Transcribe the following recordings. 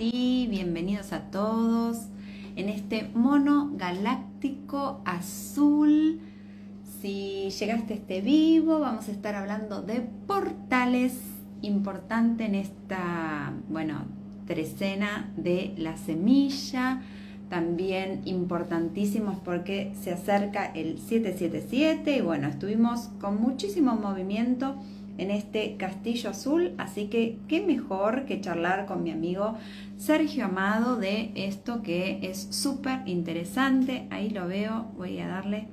Sí, bienvenidos a todos en este mono galáctico azul. Si llegaste a este vivo, vamos a estar hablando de portales importante en esta, bueno, trecena de la semilla. También importantísimos porque se acerca el 777 y bueno, estuvimos con muchísimo movimiento en este castillo azul, así que qué mejor que charlar con mi amigo Sergio Amado de esto que es súper interesante. Ahí lo veo, voy a darle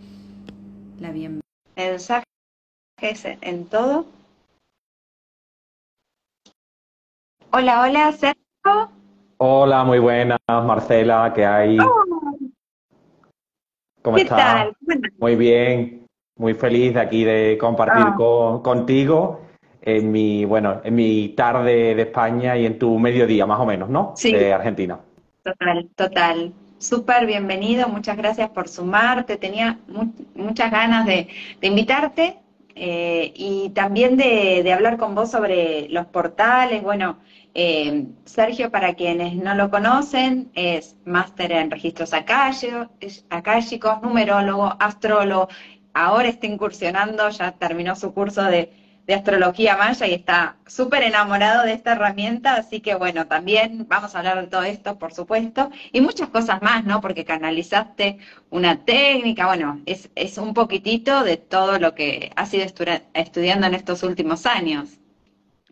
la bienvenida. Mensajes en todo. Hola, hola, Sergio. Hola, muy buenas, Marcela, ¿qué hay? Oh. ¿Cómo ¿Qué estás? tal? Muy bien, muy feliz de aquí de compartir Ah. con- contigo en mi, bueno, en mi tarde de España y en tu mediodía, más o menos, ¿no? Sí. De Argentina. Total, total. Súper bienvenido, muchas gracias por sumarte. Tenía mu- muchas ganas de, de invitarte eh, y también de, de hablar con vos sobre los portales. Bueno, eh, Sergio, para quienes no lo conocen, es máster en registros acálicos, numerólogo, astrólogo. Ahora está incursionando, ya terminó su curso de, de astrología maya y está súper enamorado de esta herramienta, así que bueno, también vamos a hablar de todo esto, por supuesto, y muchas cosas más, ¿no? Porque canalizaste una técnica, bueno, es, es un poquitito de todo lo que has ido estudiando en estos últimos años.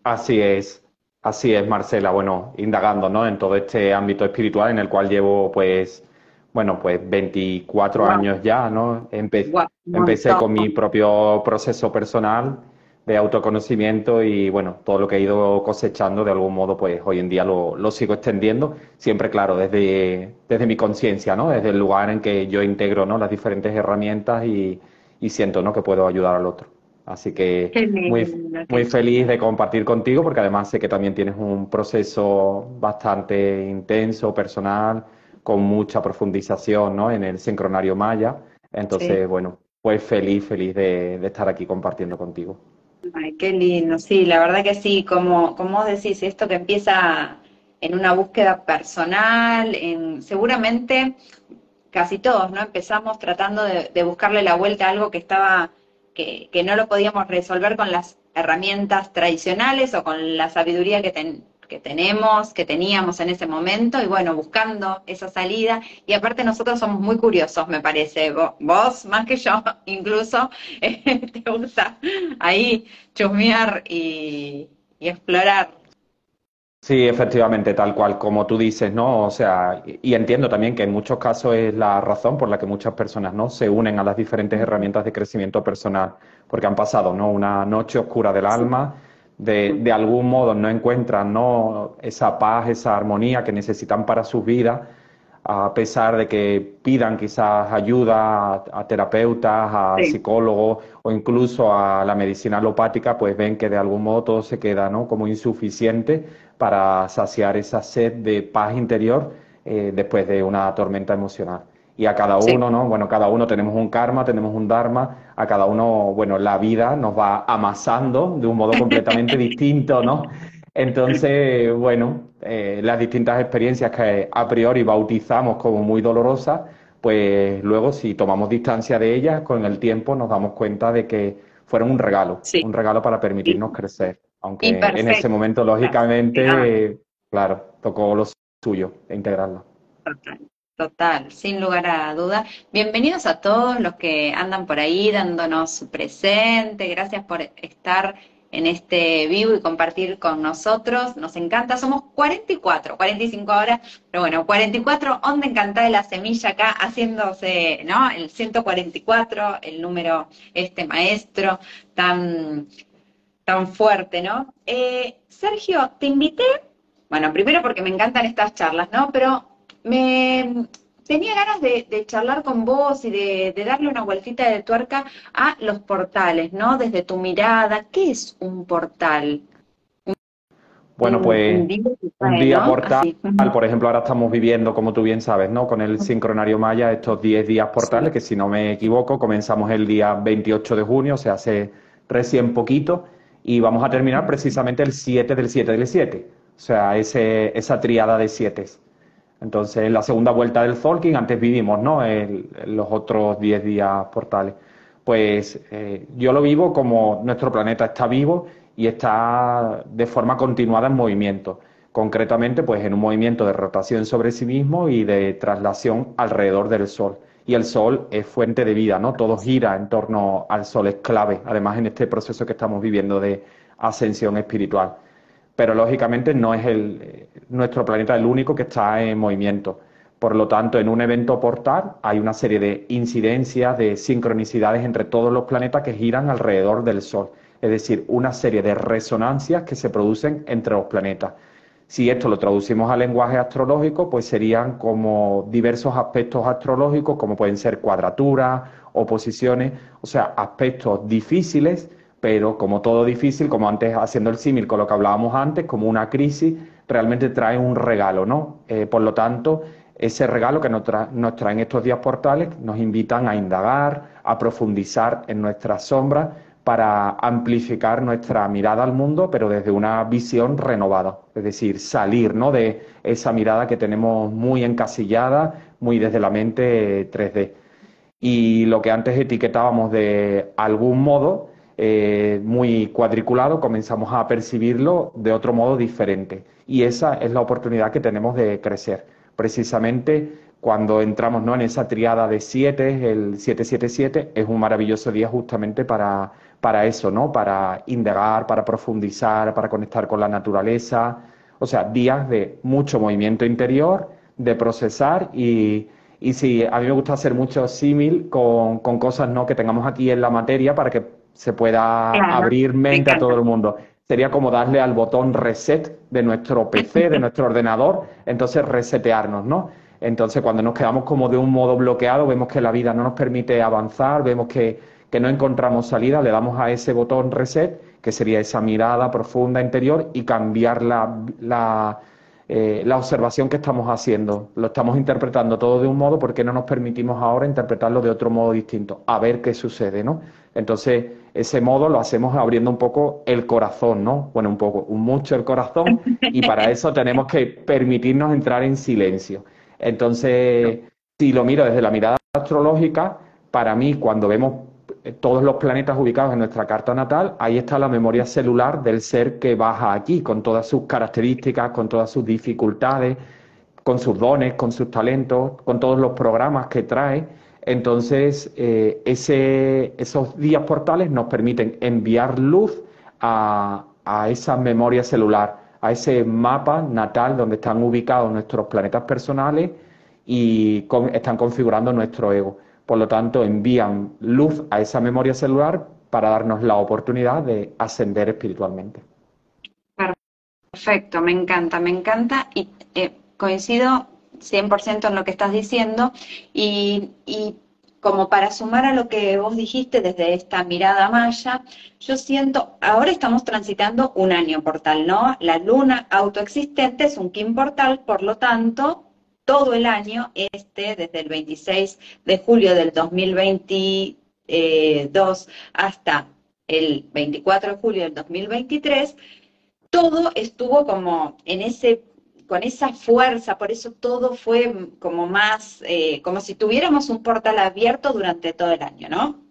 Así es, así es, Marcela. Bueno, indagando, ¿no? En todo este ámbito espiritual en el cual llevo, pues, bueno, pues 24 Wow. años ya, ¿no? Empe- empecé con mi propio proceso personal de autoconocimiento y, bueno, todo lo que he ido cosechando, de algún modo, pues, hoy en día lo, lo sigo extendiendo, siempre, claro, desde, desde mi conciencia, ¿no? Desde el lugar en que yo integro, ¿no? Las diferentes herramientas y, y siento, ¿no? Que puedo ayudar al otro. Así que muy, muy feliz de compartir contigo porque además sé que también tienes un proceso bastante intenso, personal, con mucha profundización, ¿no? En el sincronario maya. Entonces, Sí. bueno, pues feliz, feliz de, de estar aquí compartiendo contigo. Ay, qué lindo, sí, la verdad que sí, como, como vos decís, esto que empieza en una búsqueda personal, en, seguramente casi todos, ¿no? Empezamos tratando de, buscarle la vuelta a algo que estaba, que, que no lo podíamos resolver con las herramientas tradicionales o con la sabiduría que, ten- que tenemos, que teníamos en ese momento, y bueno, buscando esa salida. Y aparte nosotros somos muy curiosos, me parece, Vo- vos más que yo, incluso, te gusta ahí chusmear y, y explorar. Sí, efectivamente, tal cual como tú dices, ¿no? O sea, y y entiendo también que en muchos casos es la razón por la que muchas personas, ¿no? Se unen a las diferentes herramientas de crecimiento personal, porque han pasado, ¿no? Una noche oscura del alma, de, de algún modo no encuentran, ¿no? Esa paz, esa armonía que necesitan para sus vidas, a pesar de que pidan quizás ayuda a, a terapeutas, a Sí. psicólogos o incluso a la medicina alopática, pues ven que de algún modo todo se queda, ¿no? Como insuficiente para saciar esa sed de paz interior eh, después de una tormenta emocional. Y a cada Sí. uno, ¿no? Bueno, cada uno tenemos un karma, tenemos un dharma, a cada uno, bueno, la vida nos va amasando de un modo completamente distinto, ¿no? Entonces, bueno, eh, las distintas experiencias que a priori bautizamos como muy dolorosas, pues luego si tomamos distancia de ellas, con el tiempo nos damos cuenta de que fueron un regalo, Sí. un regalo para permitirnos crecer. Aunque en ese momento, lógicamente, Claro. eh, claro, tocó lo suyo, e integrarlo. Total, total, sin lugar a duda. Bienvenidos a todos los que andan por ahí dándonos su presente. Gracias por estar en este vivo y compartir con nosotros. Nos encanta. Somos 44, 45 horas, pero bueno, 44, onda encantada de la semilla acá haciéndose, ¿no? El 144, el número este maestro tan, tan fuerte, ¿no? Eh, Sergio, te invité bueno, primero porque me encantan estas charlas, ¿no? Pero me tenía ganas de, de charlar con vos y de, de darle una vueltita de tuerca a los portales, ¿no? Desde tu mirada, ¿qué es un portal? Bueno, pues un día, un día ¿no? portal, Así. por ejemplo, ahora estamos viviendo, como tú bien sabes, ¿no? Con el sincronario maya, estos 10 días portales, que si no me equivoco, comenzamos el día 28 de junio, o sea, hace recién poquito, y vamos a terminar precisamente el 7 del 7 del 7. o sea, ese, esa triada de siete. Entonces, la segunda vuelta del Zolkin, antes vivimos, ¿no? los otros 10 días portales. Pues eh, yo lo vivo como nuestro planeta está vivo y está de forma continuada en movimiento. Concretamente, pues en un movimiento de rotación sobre sí mismo y de traslación alrededor del Sol. Y el Sol es fuente de vida, ¿no? Todo gira en torno al Sol, es clave, además en este proceso que estamos viviendo de ascensión espiritual pero lógicamente no es el, nuestro planeta el único que está en movimiento. Por lo tanto, en un evento portal hay una serie de incidencias, de sincronicidades entre todos los planetas que giran alrededor del Sol. Es decir, una serie de resonancias que se producen entre los planetas. Si esto lo traducimos al lenguaje astrológico, pues serían como diversos aspectos astrológicos, como pueden ser cuadraturas, oposiciones, o sea, aspectos difíciles pero como todo difícil, como antes haciendo el símil con lo que hablábamos antes, como una crisis, realmente trae un regalo, ¿no? Eh, por lo tanto, ese regalo que nos, traen estos días portales nos invitan a indagar, a profundizar en nuestras sombras para amplificar nuestra mirada al mundo, pero desde una visión renovada, es decir, salir ¿no? de esa mirada que tenemos muy encasillada, muy desde la mente 3D. Y lo que antes etiquetábamos de algún modo, eh, muy cuadriculado, comenzamos a percibirlo de otro modo diferente. Y esa es la oportunidad que tenemos de crecer. Precisamente cuando entramos ¿no? en esa triada de siete, el 777, es un maravilloso día justamente para, para eso, ¿no? para indagar, para profundizar, para conectar con la naturaleza. O sea, días de mucho movimiento interior, de procesar y, y sí, a mí me gusta hacer mucho símil con, con, cosas ¿no? que tengamos aquí en la materia para que se pueda abrir mente a todo el mundo. Sería como darle al botón reset de nuestro PC, de nuestro ordenador, entonces resetearnos, ¿no? Entonces, cuando nos quedamos como de un modo bloqueado, vemos que la vida no nos permite avanzar, vemos que, que no encontramos salida, le damos a ese botón reset, que sería esa mirada profunda interior, y cambiar la, la, eh, la observación que estamos haciendo. Lo estamos interpretando todo de un modo, ¿por qué no nos permitimos ahora interpretarlo de otro modo distinto? A ver qué sucede, ¿no? Entonces, ese modo lo hacemos abriendo un poco el corazón, ¿no? Bueno, un poco, mucho el corazón, y para eso tenemos que permitirnos entrar en silencio. Entonces, si lo miro desde la mirada astrológica, para mí, cuando vemos todos los planetas ubicados en nuestra carta natal, ahí está la memoria celular del ser que baja aquí, con todas sus características, con todas sus dificultades, con sus dones, con sus talentos, con todos los programas que trae entonces, eh, esos días portales nos permiten enviar luz a, esa memoria celular, a ese mapa natal donde están ubicados nuestros planetas personales y están configurando nuestro ego. Por lo tanto, envían luz a esa memoria celular para darnos la oportunidad de ascender espiritualmente. Perfecto, me encanta, me encanta y eh, coincido 100% en lo que estás diciendo y, como para sumar a lo que vos dijiste desde esta mirada maya, yo siento, ahora estamos transitando un año portal, ¿no? La luna autoexistente es un Kim portal, por lo tanto, todo el año, este, desde el 26 de julio del 2022 hasta el 24 de julio del 2023, todo estuvo como en ese con esa fuerza, por eso todo fue como más, eh, como si tuviéramos un portal abierto durante todo el año, ¿no?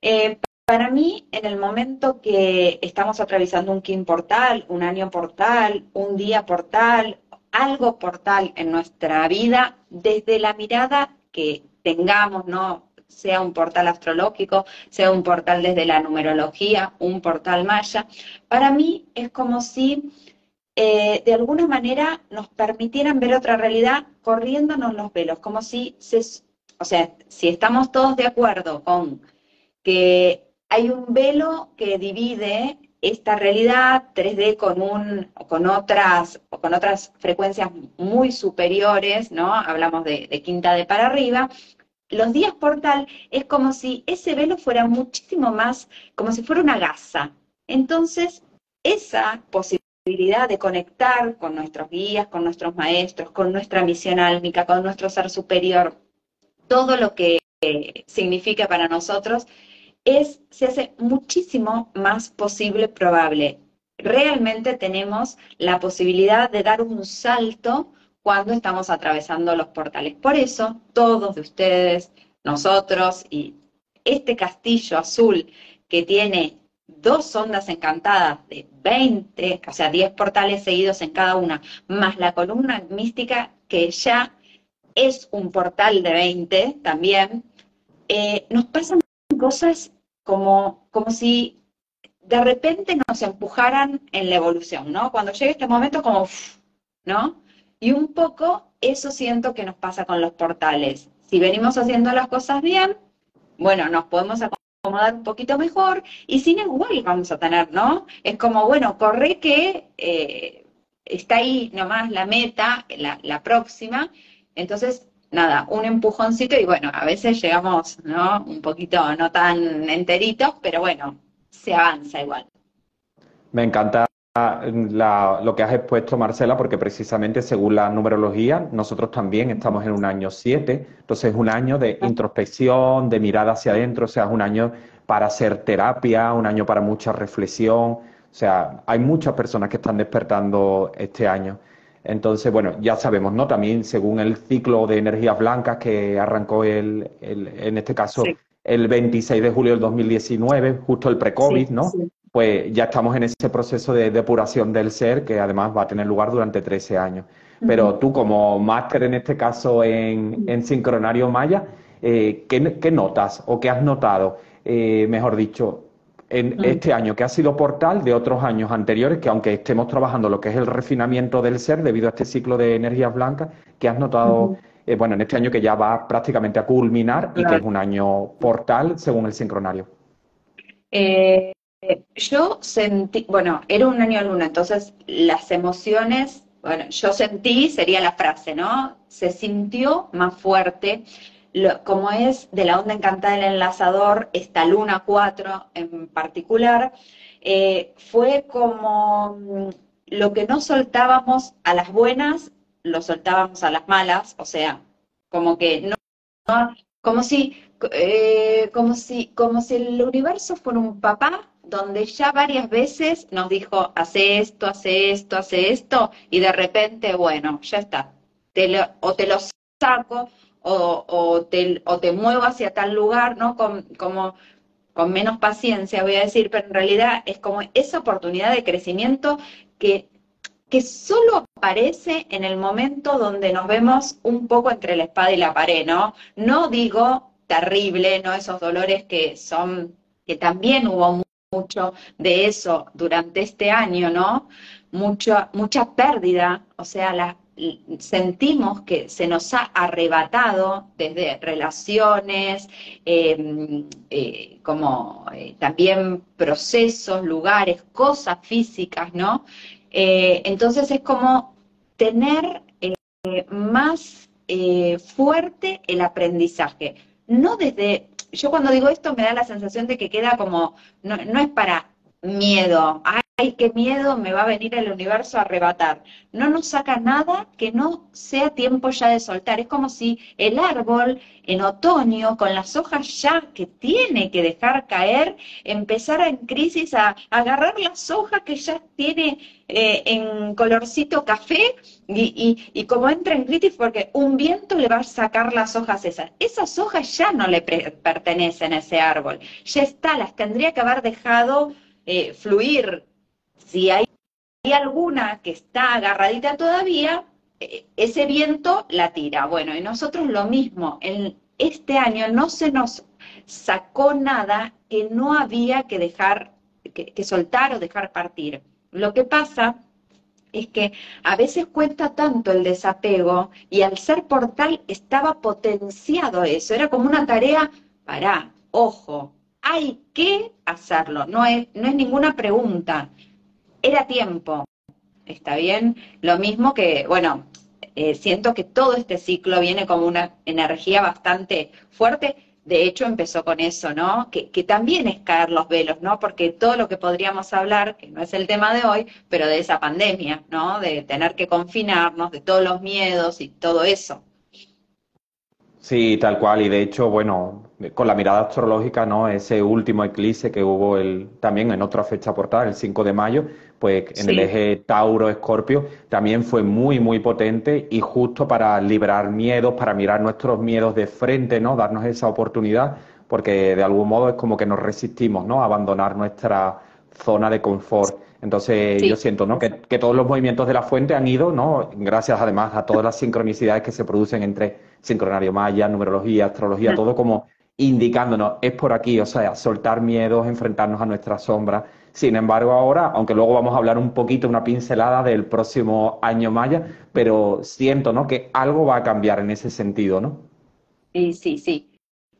Eh, para mí, en el momento que estamos atravesando un Kim portal, un año portal, un día portal, algo portal en nuestra vida, desde la mirada que tengamos, ¿no? sea un portal astrológico, sea un portal desde la numerología, un portal maya, para mí es como si eh, de alguna manera nos permitieran ver otra realidad corriéndonos los velos, como si, se, o sea, si estamos todos de acuerdo con que hay un velo que divide esta realidad 3D con un con otras con otras frecuencias muy superiores, ¿no? Hablamos de, de quinta de para arriba. Los días portal es como si ese velo fuera muchísimo más, como si fuera una gasa. Entonces, esa posibilidad de conectar con nuestros guías, con nuestros maestros, con nuestra misión álmica, con nuestro ser superior, todo lo que significa para nosotros, es, se hace muchísimo más posible, probable. realmente tenemos la posibilidad de dar un salto cuando estamos atravesando los portales. Por eso, todos de ustedes, nosotros y este castillo azul que tiene dos ondas encantadas de 20, o sea, 10 portales seguidos en cada una, más la columna mística que ya es un portal de 20 también, eh, nos pasan cosas como, como si de repente nos empujaran en la evolución, ¿no? Cuando llega este momento como, ¿no? Y un poco eso siento que nos pasa con los portales. Si venimos haciendo las cosas bien, bueno, nos podemos acomodar un poquito mejor y sin igual vamos a tener, ¿no? Es como, bueno, corre que eh, está ahí nomás la meta, la, la próxima, entonces nada, un empujoncito y bueno, a veces llegamos, ¿no? Un poquito no tan enteritos, pero bueno, se avanza igual. Me encanta lo que has expuesto, Marcela, porque precisamente según la numerología, nosotros también estamos en un año 7, entonces es un año de introspección, de mirada hacia adentro, o sea, es un año para hacer terapia, un año para mucha reflexión, o sea, hay muchas personas que están despertando este año. Entonces, bueno, ya sabemos, ¿no? También según el ciclo de energías blancas que arrancó el, en este caso el 26 de julio del 2019, justo el pre-COVID, ¿no? Pues ya estamos en ese proceso de depuración del ser que además va a tener lugar durante 13 años. Pero tú como máster en este caso en, en sincronario maya, eh, ¿qué, notas o qué has notado, eh, mejor dicho, en este año que ha sido portal de otros años anteriores, que aunque estemos trabajando lo que es el refinamiento del ser debido a este ciclo de energías blancas, que has notado, eh, bueno, en este año que ya va prácticamente a culminar y que es un año portal según el sincronario. Eh, yo sentí, bueno, era un año luna, entonces las emociones, bueno, yo sentí, sería la frase, ¿no? Se sintió más fuerte como es de la onda encantada del enlazador, esta luna 4 en particular, eh, fue como mm, lo que no soltábamos a las buenas, lo soltábamos a las malas, o sea, como que no, como si, eh, como si, como si el universo fuera un papá donde ya varias veces nos dijo, hace esto, hace esto, hace esto, y de repente, bueno, ya está, o te lo saco, o, te, o te muevo hacia tal lugar, ¿no? Con, como con menos paciencia, voy a decir, pero en realidad es como esa oportunidad de crecimiento que, que solo aparece en el momento donde nos vemos un poco entre la espada y la pared, ¿no? No digo terrible, ¿no? Esos dolores que son, que también hubo mucho de eso durante este año, ¿no? Mucha, mucha pérdida, o sea, sentimos que se nos ha arrebatado desde relaciones, em, eh, como eh, también procesos, lugares, cosas físicas, ¿no? Eh, entonces es como tener más fuerte el aprendizaje, no desde, yo cuando digo esto me da la sensación de que queda como, no, no es para miedo, qué miedo, me va a venir el universo a arrebatar. No nos saca nada que no sea tiempo ya de soltar. Es como si el árbol en otoño, con las hojas ya que tiene que dejar caer, empezara en crisis a, agarrar las hojas que ya tiene eh, en colorcito café y, como entra en crisis porque un viento le va a sacar las hojas esas. Esas hojas ya no le pertenecen a ese árbol. Ya está, las tendría que haber dejado eh, fluir si hay, alguna que está agarradita todavía, eh, ese viento la tira. Bueno, y nosotros lo mismo, en este año no se nos sacó nada que no había que dejar, que, soltar o dejar partir. Lo que pasa es que a veces cuesta tanto el desapego y al ser portal estaba potenciado eso, era como una tarea, para, ojo, hay que hacerlo, no es, no es ninguna pregunta, era tiempo, ¿está bien? Lo mismo que, bueno, eh, siento que todo este ciclo viene como una energía bastante fuerte. De hecho, empezó con eso, ¿no? Que, que, también es caer los velos, ¿no? Porque todo lo que podríamos hablar, que no es el tema de hoy, pero de esa pandemia, ¿no? De tener que confinarnos, de todos los miedos y todo eso. Sí, tal cual. Y de hecho, bueno, con la mirada astrológica, ¿no? Ese último eclipse que hubo el, también en otra fecha portada, el 5 de mayo, pues en el eje Tauro-Escorpio, también fue muy, muy potente y justo para liberar miedos, para mirar nuestros miedos de frente, ¿no? Darnos esa oportunidad, porque de algún modo es como que nos resistimos, ¿no? A abandonar nuestra zona de confort. Entonces yo siento ¿no? Que, que, todos los movimientos de la fuente han ido, ¿no? gracias además a todas las sincronicidades que se producen entre sincronario maya, numerología, astrología, todo como indicándonos, es por aquí, o sea, soltar miedos, enfrentarnos a nuestra sombra. Sin embargo, ahora, aunque luego vamos a hablar un poquito, una pincelada del próximo año maya, pero siento, ¿no? Que algo va a cambiar en ese sentido, ¿no? Sí, sí, sí,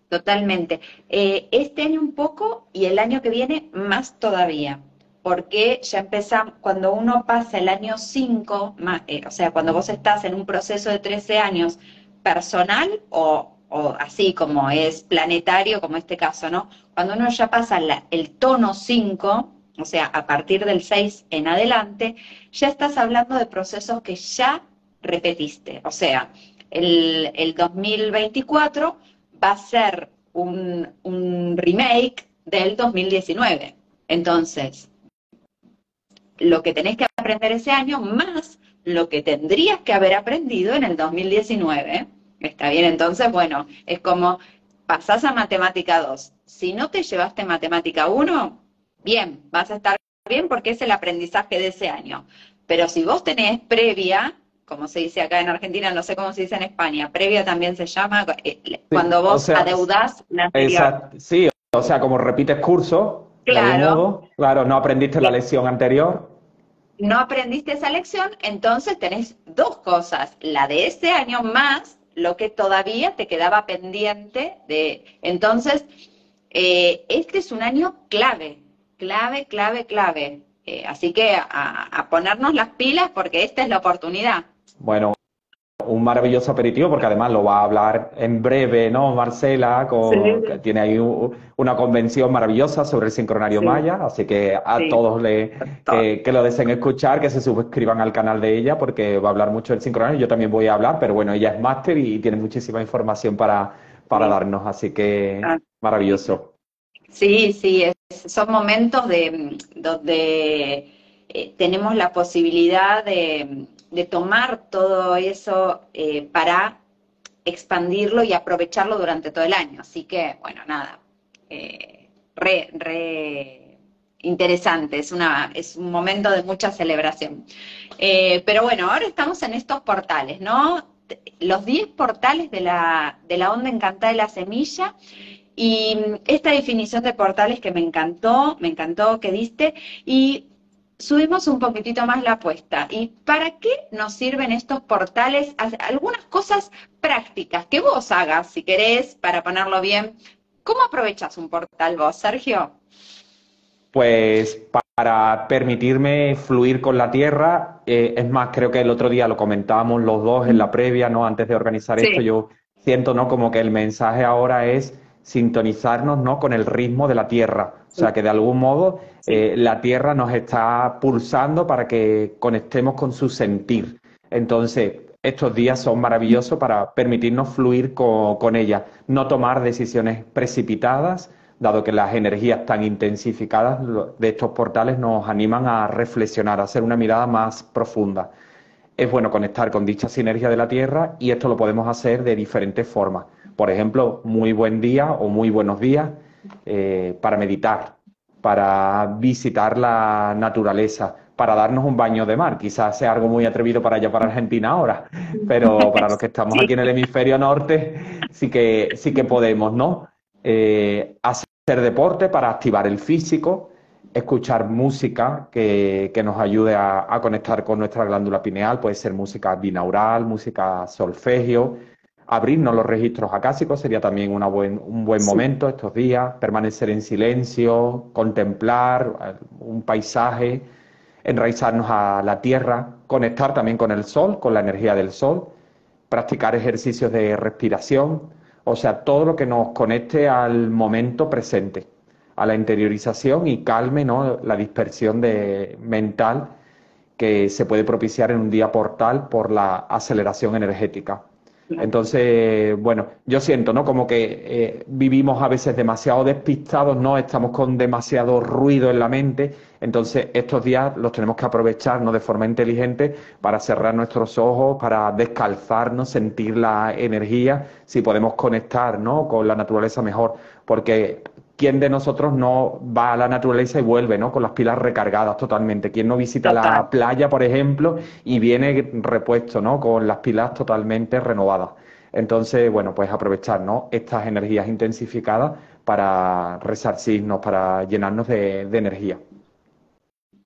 totalmente. Eh, este año un poco y el año que viene más todavía, porque ya empezamos, cuando uno pasa el año 5, eh, o sea, cuando vos estás en un proceso de 13 años personal o o así como es planetario, como este caso, ¿no? Cuando uno ya pasa el tono 5, o sea, a partir del 6 en adelante, ya estás hablando de procesos que ya repetiste. O sea, el, el 2024 va a ser un, un remake del 2019. Entonces, lo que tenés que aprender ese año más lo que tendrías que haber aprendido en el 2019 Está bien, entonces, bueno, es como pasás a matemática 2. Si no te llevaste matemática 1, bien, vas a estar bien porque es el aprendizaje de ese año. Pero si vos tenés previa, como se dice acá en Argentina, no sé cómo se dice en España, previa también se llama eh, cuando vos adeudás la anterior. sí, o sea, como repites curso, claro, claro, no aprendiste la lección anterior. No aprendiste esa lección, entonces tenés dos cosas, la de ese año más lo que todavía te quedaba pendiente de... Entonces, eh, este es un año clave, clave, clave, clave. Eh, así que a, ponernos las pilas porque esta es la oportunidad. Bueno, un maravilloso aperitivo porque además lo va a hablar en breve, ¿no? Marcela, que tiene ahí una convención maravillosa sobre el sincronario maya, así que a todos le, que, lo deseen escuchar, que se suscriban al canal de ella porque va a hablar mucho del sincronario, yo también voy a hablar, pero bueno, ella es máster y tiene muchísima información para, para darnos, así que ah. maravilloso. Sí, sí, son momentos de donde eh, tenemos la posibilidad de tomar todo eso eh, para expandirlo y aprovecharlo durante todo el año. Así que, bueno, nada, eh, re, re interesante, es, una, es un momento de mucha celebración. Pero bueno, ahora estamos en estos portales, ¿no? Los 10 portales de la, de la onda encantada de la semilla. Y esta definición de portales que me encantó, me encantó que diste, y subimos un poquitito más la apuesta. ¿Y para qué nos sirven estos portales? Algunas cosas prácticas que vos hagas, si querés, para ponerlo bien. ¿Cómo aprovechas un portal vos, Sergio? Pues para permitirme fluir con la tierra, eh, es más, creo que el otro día lo comentábamos los dos en la previa, ¿no? Antes de organizar esto, yo siento, ¿no? Como que el mensaje ahora es sintonizarnos, ¿no? Con el ritmo de la tierra. O sea, que de algún modo eh, la Tierra nos está pulsando para que conectemos con su sentir. Entonces, estos días son maravillosos para permitirnos fluir con, ella, no tomar decisiones precipitadas, dado que las energías tan intensificadas de estos portales nos animan a reflexionar, a hacer una mirada más profunda. Es bueno conectar con dicha sinergia de la Tierra y esto lo podemos hacer de diferentes formas. Por ejemplo, muy buen día o muy buenos días eh, para meditar, para visitar la naturaleza, para darnos un baño de mar. Quizás sea algo muy atrevido para allá, para Argentina ahora, pero para los que estamos aquí en el hemisferio norte, sí que, sí que podemos, ¿no? Eh, hacer deporte para activar el físico, escuchar música que, nos ayude a, a, conectar con nuestra glándula pineal, puede ser música binaural, música solfegio, abrirnos los registros acásicos sería también una buen, un buen momento estos días, permanecer en silencio, contemplar eh, un paisaje, enraizarnos a la tierra, conectar también con el sol, con la energía del sol, practicar ejercicios de respiración, o sea, todo lo que nos conecte al momento presente, a la interiorización y calme ¿no? la dispersión de, mental que se puede propiciar en un día portal por la aceleración energética. Entonces, bueno, yo siento, ¿no? Como que eh, vivimos a veces demasiado despistados, ¿no? Estamos con demasiado ruido en la mente. Entonces, estos días los tenemos que aprovechar, ¿no? De forma inteligente para cerrar nuestros ojos, para descalzarnos, sentir la energía, si podemos conectar, ¿no? Con la naturaleza mejor. Porque ¿quién de nosotros no va a la naturaleza y vuelve, ¿no? Con las pilas recargadas totalmente. ¿Quién no visita la playa, por ejemplo, y viene repuesto, ¿no? Con las pilas totalmente renovadas. Entonces, bueno, pues aprovechar, ¿no? Estas energías intensificadas para resarcirnos, para llenarnos de, energía.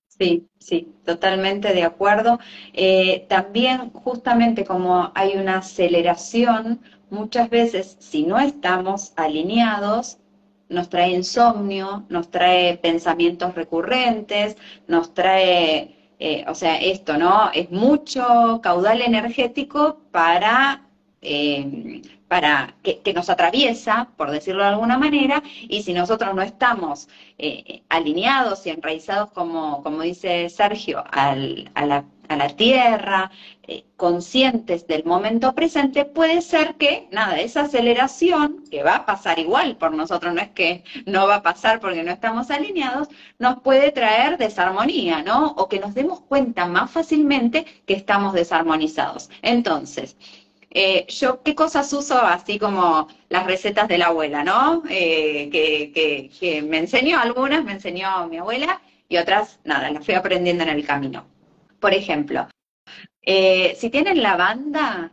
Sí, sí, totalmente de acuerdo. Eh, también, justamente como hay una aceleración, muchas veces, si no estamos alineados, nos trae insomnio, nos trae pensamientos recurrentes, nos trae, eh, o sea, esto, ¿no? Es mucho caudal energético para, eh, para que, nos atraviesa, por decirlo de alguna manera, y si nosotros no estamos eh, alineados y enraizados, como, como dice Sergio, al, a la tierra, eh, conscientes del momento presente, puede ser que, nada, esa aceleración, que va a pasar igual por nosotros, no es que no va a pasar porque no estamos alineados, nos puede traer desarmonía, ¿no? O que nos demos cuenta más fácilmente que estamos desarmonizados. Entonces, eh, yo, ¿qué cosas uso? Así como las recetas de la abuela, ¿no? Eh, que, me enseñó algunas, me enseñó mi abuela, y otras, nada, las fui aprendiendo en el camino. Por ejemplo, eh, si tienen lavanda,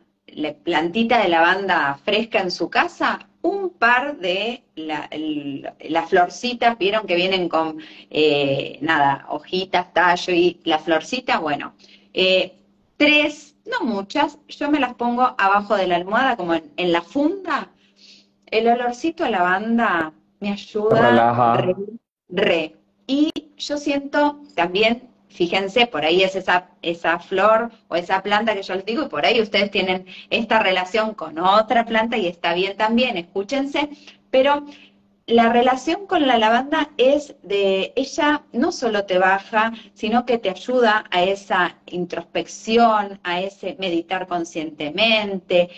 plantita de lavanda fresca en su casa, un par de las florcitas, vieron que vienen con nada, hojitas, tallo y la florcita, bueno, tres, no muchas, yo me las pongo abajo de la almohada, como en, la funda. El olorcito a lavanda me ayuda re, re. Y yo siento también Fíjense, por ahí es esa, esa flor o esa planta que yo les digo, y por ahí ustedes tienen esta relación con otra planta y está bien también, escúchense, pero la relación con la lavanda es de, ella no solo te baja, sino que te ayuda a esa introspección, a ese meditar conscientemente.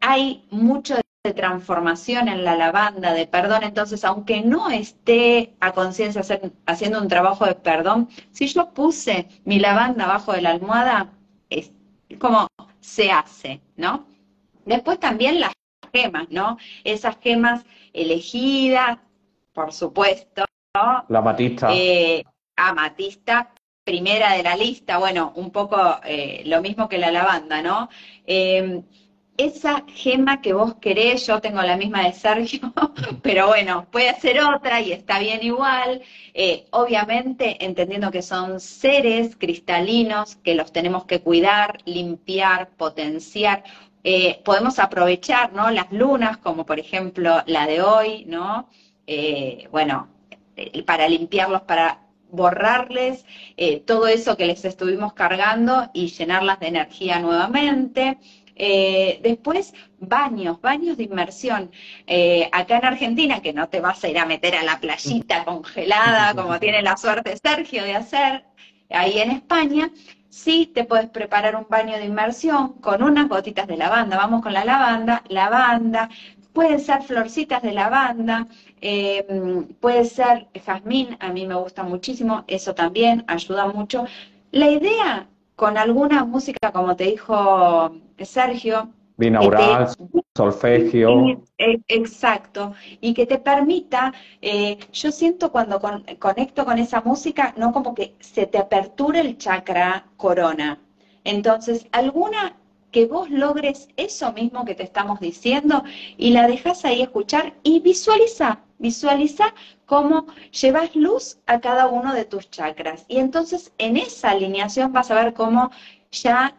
Hay mucho de transformación en la lavanda, de perdón, entonces aunque no esté a conciencia haciendo un trabajo de perdón, si yo puse mi lavanda abajo de la almohada, es como se hace, ¿no? Después también las gemas, ¿no? Esas gemas elegidas, por supuesto. La amatista. Eh, amatista, primera de la lista, bueno, un poco eh, lo mismo que la lavanda, ¿no? Eh, esa gema que vos querés, yo tengo la misma de Sergio, pero bueno, puede ser otra y está bien igual. Eh, obviamente, entendiendo que son seres cristalinos que los tenemos que cuidar, limpiar, potenciar. Eh, podemos aprovechar, ¿no? Las lunas, como por ejemplo la de hoy, ¿no? Eh, bueno, para limpiarlos, para borrarles todo eso que les estuvimos cargando y llenarlas de energía nuevamente. Eh, después, baños, baños de inmersión. Eh, acá en Argentina, que no te vas a ir a meter a la playita congelada, como tiene la suerte Sergio de hacer, ahí en España, sí te puedes preparar un baño de inmersión con unas gotitas de lavanda. Vamos con la lavanda, lavanda, pueden ser florcitas de lavanda, eh, puede ser jazmín, a mí me gusta muchísimo, eso también ayuda mucho. La idea con alguna música, como te dijo Sergio. Binaural, solfegio. E, exacto, y que te permita, eh, yo siento cuando conecto con esa música, no como que se te apertura el chakra corona. Entonces, alguna que vos logres eso mismo que te estamos diciendo y la dejas ahí escuchar y visualiza, visualiza cómo llevas luz a cada uno de tus chakras. Y entonces en esa alineación vas a ver cómo ya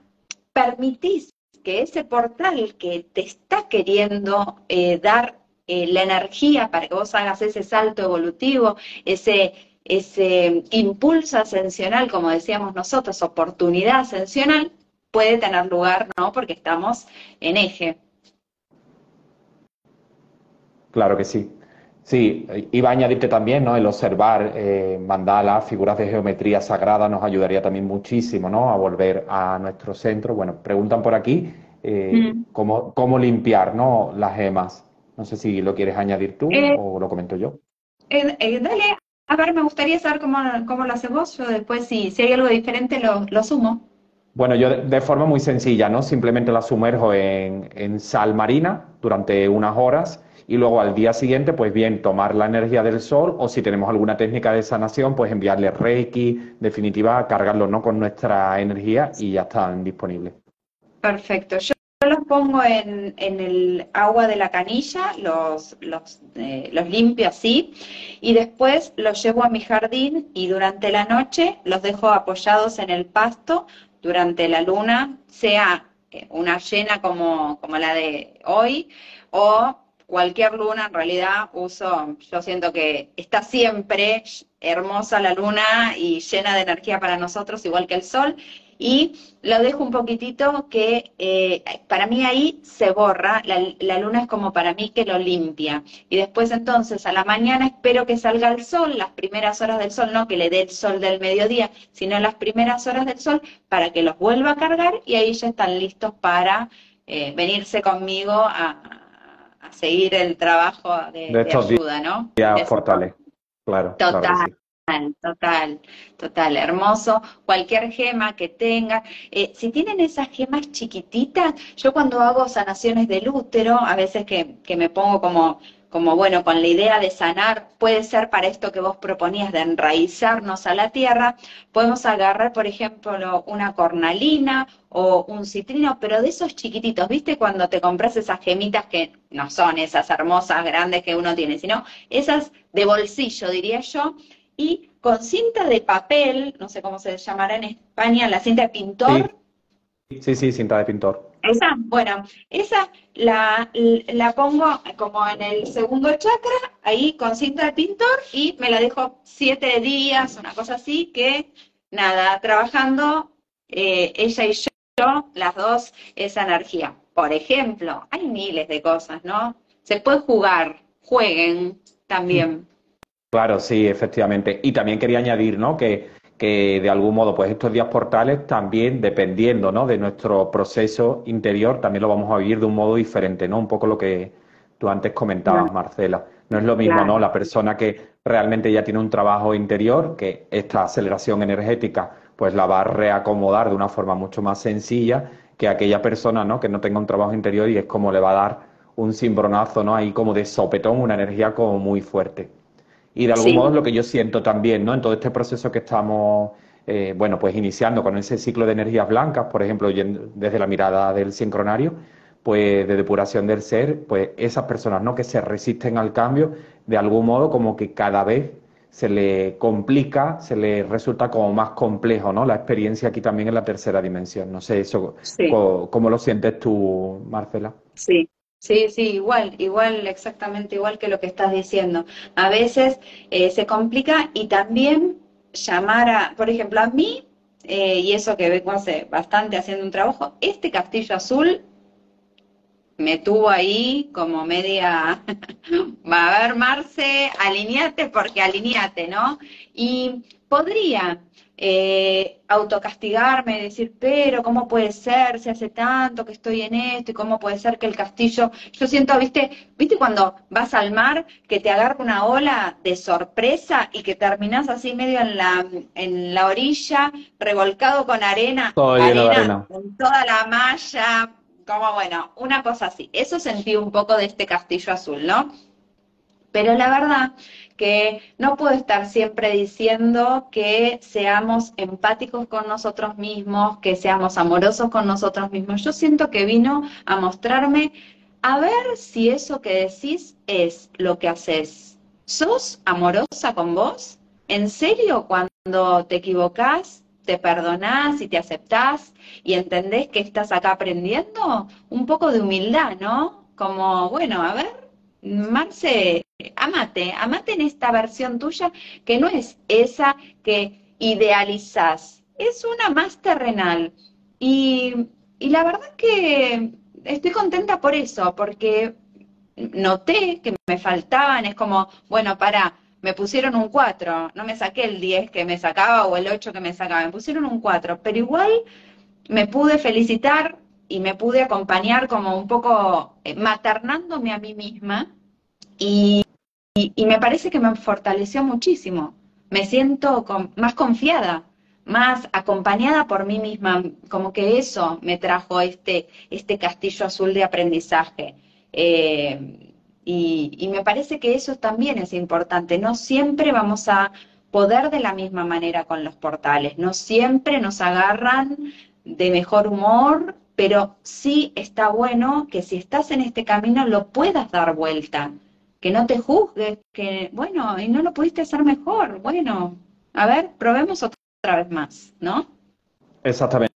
permitís que ese portal que te está queriendo eh, dar eh, la energía para que vos hagas ese salto evolutivo, ese, ese impulso ascensional, como decíamos nosotros, oportunidad ascensional, puede tener lugar, ¿no? Porque estamos en eje. Claro que sí. Sí, iba a añadirte también, ¿no? El observar eh, mandalas, figuras de geometría sagrada nos ayudaría también muchísimo, ¿no? A volver a nuestro centro. Bueno, preguntan por aquí eh, mm. cómo, limpiar ¿no? las gemas. No sé si lo quieres añadir tú eh, o lo comento yo. dale, a ver, me gustaría saber cómo, cómo lo haces vos. Yo después, si, si hay algo diferente, lo, lo sumo. Bueno, yo de, forma muy sencilla, ¿no? Simplemente la sumerjo en, en sal marina durante unas horas y luego al día siguiente, pues bien, tomar la energía del sol o si tenemos alguna técnica de sanación, pues enviarle Reiki, definitiva, cargarlo ¿no? con nuestra energía y ya están disponibles. Perfecto. Yo los pongo en, el agua de la canilla, los, los, eh, los limpio así y después los llevo a mi jardín y durante la noche los dejo apoyados en el pasto durante la luna, sea eh, una llena como, como la de hoy o cualquier luna en realidad uso, yo siento que está siempre hermosa la luna y llena de energía para nosotros, igual que el sol, y lo dejo un poquitito que eh, para mí ahí se borra, la, luna es como para mí que lo limpia. Y después entonces a la mañana espero que salga el sol, las primeras horas del sol, no que le dé el sol del mediodía, sino las primeras horas del sol para que los vuelva a cargar y ahí ya están listos para eh, venirse conmigo a, seguir el trabajo de, de, ayuda, ¿no? Ya, Fortale, claro. Total. Total, total, hermoso. Cualquier gema que tenga. Eh, si tienen esas gemas chiquititas, yo cuando hago sanaciones del útero, a veces que, que me pongo como como bueno, con la idea de sanar, puede ser para esto que vos proponías de enraizarnos a la tierra, podemos agarrar, por ejemplo, una cornalina o un citrino, pero de esos chiquititos, ¿viste? Cuando te compras esas gemitas que no son esas hermosas, grandes que uno tiene, sino esas de bolsillo, diría yo, y con cinta de papel, no sé cómo se llamará en España, la cinta de pintor. Sí, sí, cinta de pintor. Esa, bueno, esa la, la pongo como en el segundo chakra, ahí con cinta de pintor, y me la dejo siete días, una cosa así, que nada, trabajando eh, ella y yo, las dos, esa energía. Por ejemplo, hay miles de cosas, ¿no? Se puede jugar, jueguen también. Claro, sí, efectivamente. Y también quería añadir, ¿no? Que, que de algún modo, pues estos días portales también, dependiendo, ¿no? De nuestro proceso interior, también lo vamos a vivir de un modo diferente, ¿no? Un poco lo que tú antes comentabas, Marcela. No es lo mismo, ¿no? La persona que realmente ya tiene un trabajo interior, que esta aceleración energética, pues la va a reacomodar de una forma mucho más sencilla que aquella persona, ¿no? Que no tenga un trabajo interior y es como le va a dar un cimbronazo, ¿no? Ahí como de sopetón, una energía como muy fuerte. Y de algún modo es lo que yo siento también, ¿no? En todo este proceso que estamos, eh, bueno, pues iniciando con ese ciclo de energías blancas, por ejemplo, desde la mirada del sincronario, pues de depuración del ser, pues esas personas, ¿no? Que se resisten al cambio, de algún modo como que cada vez se le complica, se le resulta como más complejo, ¿no? La experiencia aquí también en la tercera dimensión. No sé eso, ¿cómo, lo sientes tú, Marcela? Sí, Sí, sí, igual, igual, exactamente igual que lo que estás diciendo. A veces eh, se complica y también llamar a, por ejemplo, a mí, eh, y eso que vengo hace bastante haciendo un trabajo, este castillo azul me tuvo ahí como media, va a ver, Marce, alineate porque alineate, ¿no? Y podría eh, autocastigarme, decir, pero ¿cómo puede ser si hace tanto que estoy en esto y cómo puede ser que el castillo, yo siento, viste, viste cuando vas al mar que te agarra una ola de sorpresa y que terminas así medio en la, en la orilla, revolcado con arena, arena, con toda la malla, como bueno, una cosa así. Eso sentí un poco de este castillo azul, ¿no? Pero la verdad que no puedo estar siempre diciendo que seamos empáticos con nosotros mismos, que seamos amorosos con nosotros mismos. Yo siento que vino a mostrarme a ver si eso que decís es lo que haces. ¿Sos amorosa con vos? ¿En serio cuando te equivocás, te perdonás y te aceptás y entendés que estás acá aprendiendo? Un poco de humildad, ¿no? Como, bueno, a ver, Marce, amate, amate en esta versión tuya que no es esa que idealizas, es una más terrenal. Y, la verdad que estoy contenta por eso, porque noté que me faltaban, es como, bueno, para, me pusieron un 4, no me saqué el 10 que me sacaba o el 8 que me sacaba, me pusieron un 4, pero igual me pude felicitar y me pude acompañar como un poco eh, maternándome a mí misma y, y, me parece que me fortaleció muchísimo. Me siento más confiada, más acompañada por mí misma, como que eso me trajo este, este castillo azul de aprendizaje. Eh, y, y, me parece que eso también es importante. No siempre vamos a poder de la misma manera con los portales, no siempre nos agarran de mejor humor, pero sí está bueno que si estás en este camino lo puedas dar vuelta, que no te juzgues, que bueno, y no lo pudiste hacer mejor, bueno, a ver, probemos otra vez más, ¿no? Exactamente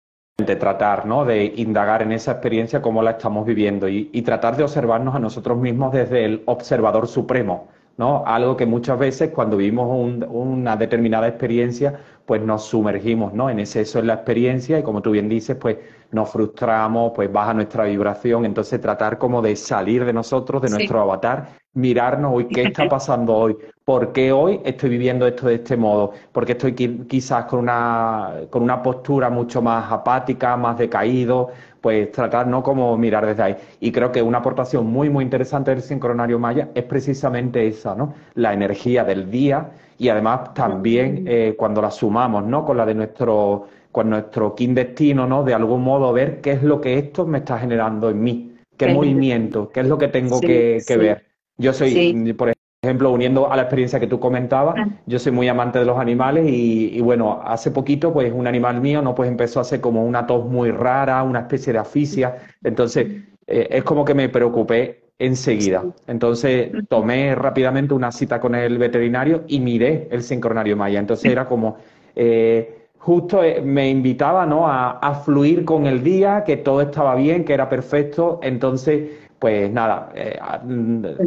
tratar ¿no? de indagar en esa experiencia cómo la estamos viviendo y, y, tratar de observarnos a nosotros mismos desde el observador supremo, ¿no? Algo que muchas veces cuando vivimos una determinada experiencia, pues nos sumergimos, ¿no? En exceso en la experiencia y como tú bien dices, pues nos frustramos, pues baja nuestra vibración, entonces tratar como de salir de nosotros, de nuestro avatar, mirarnos hoy, ¿qué está pasando hoy? ¿Por qué hoy estoy viviendo esto de este modo? Porque estoy quizás con una, con una postura mucho más apática, más decaído, pues tratar no como mirar desde ahí. Y creo que una aportación muy, muy interesante del sincronario maya es precisamente esa, ¿no? La energía del día y además también eh, cuando la sumamos, ¿no? Con la de nuestro, con nuestro kin destino, ¿no? De algún modo ver qué es lo que esto me está generando en mí, qué movimiento, qué es lo que tengo que, ver. Yo soy, por ejemplo, uniendo a la experiencia que tú comentabas, yo soy muy amante de los animales y, bueno, hace poquito pues un animal mío no pues empezó a hacer como una tos muy rara, una especie de asfixia, entonces eh, es como que me preocupé enseguida. Entonces tomé rápidamente una cita con el veterinario y miré el sincronario maya. Entonces era como eh, justo eh, me invitaba ¿no? a, a, fluir con el día, que todo estaba bien, que era perfecto. Entonces pues nada, eh,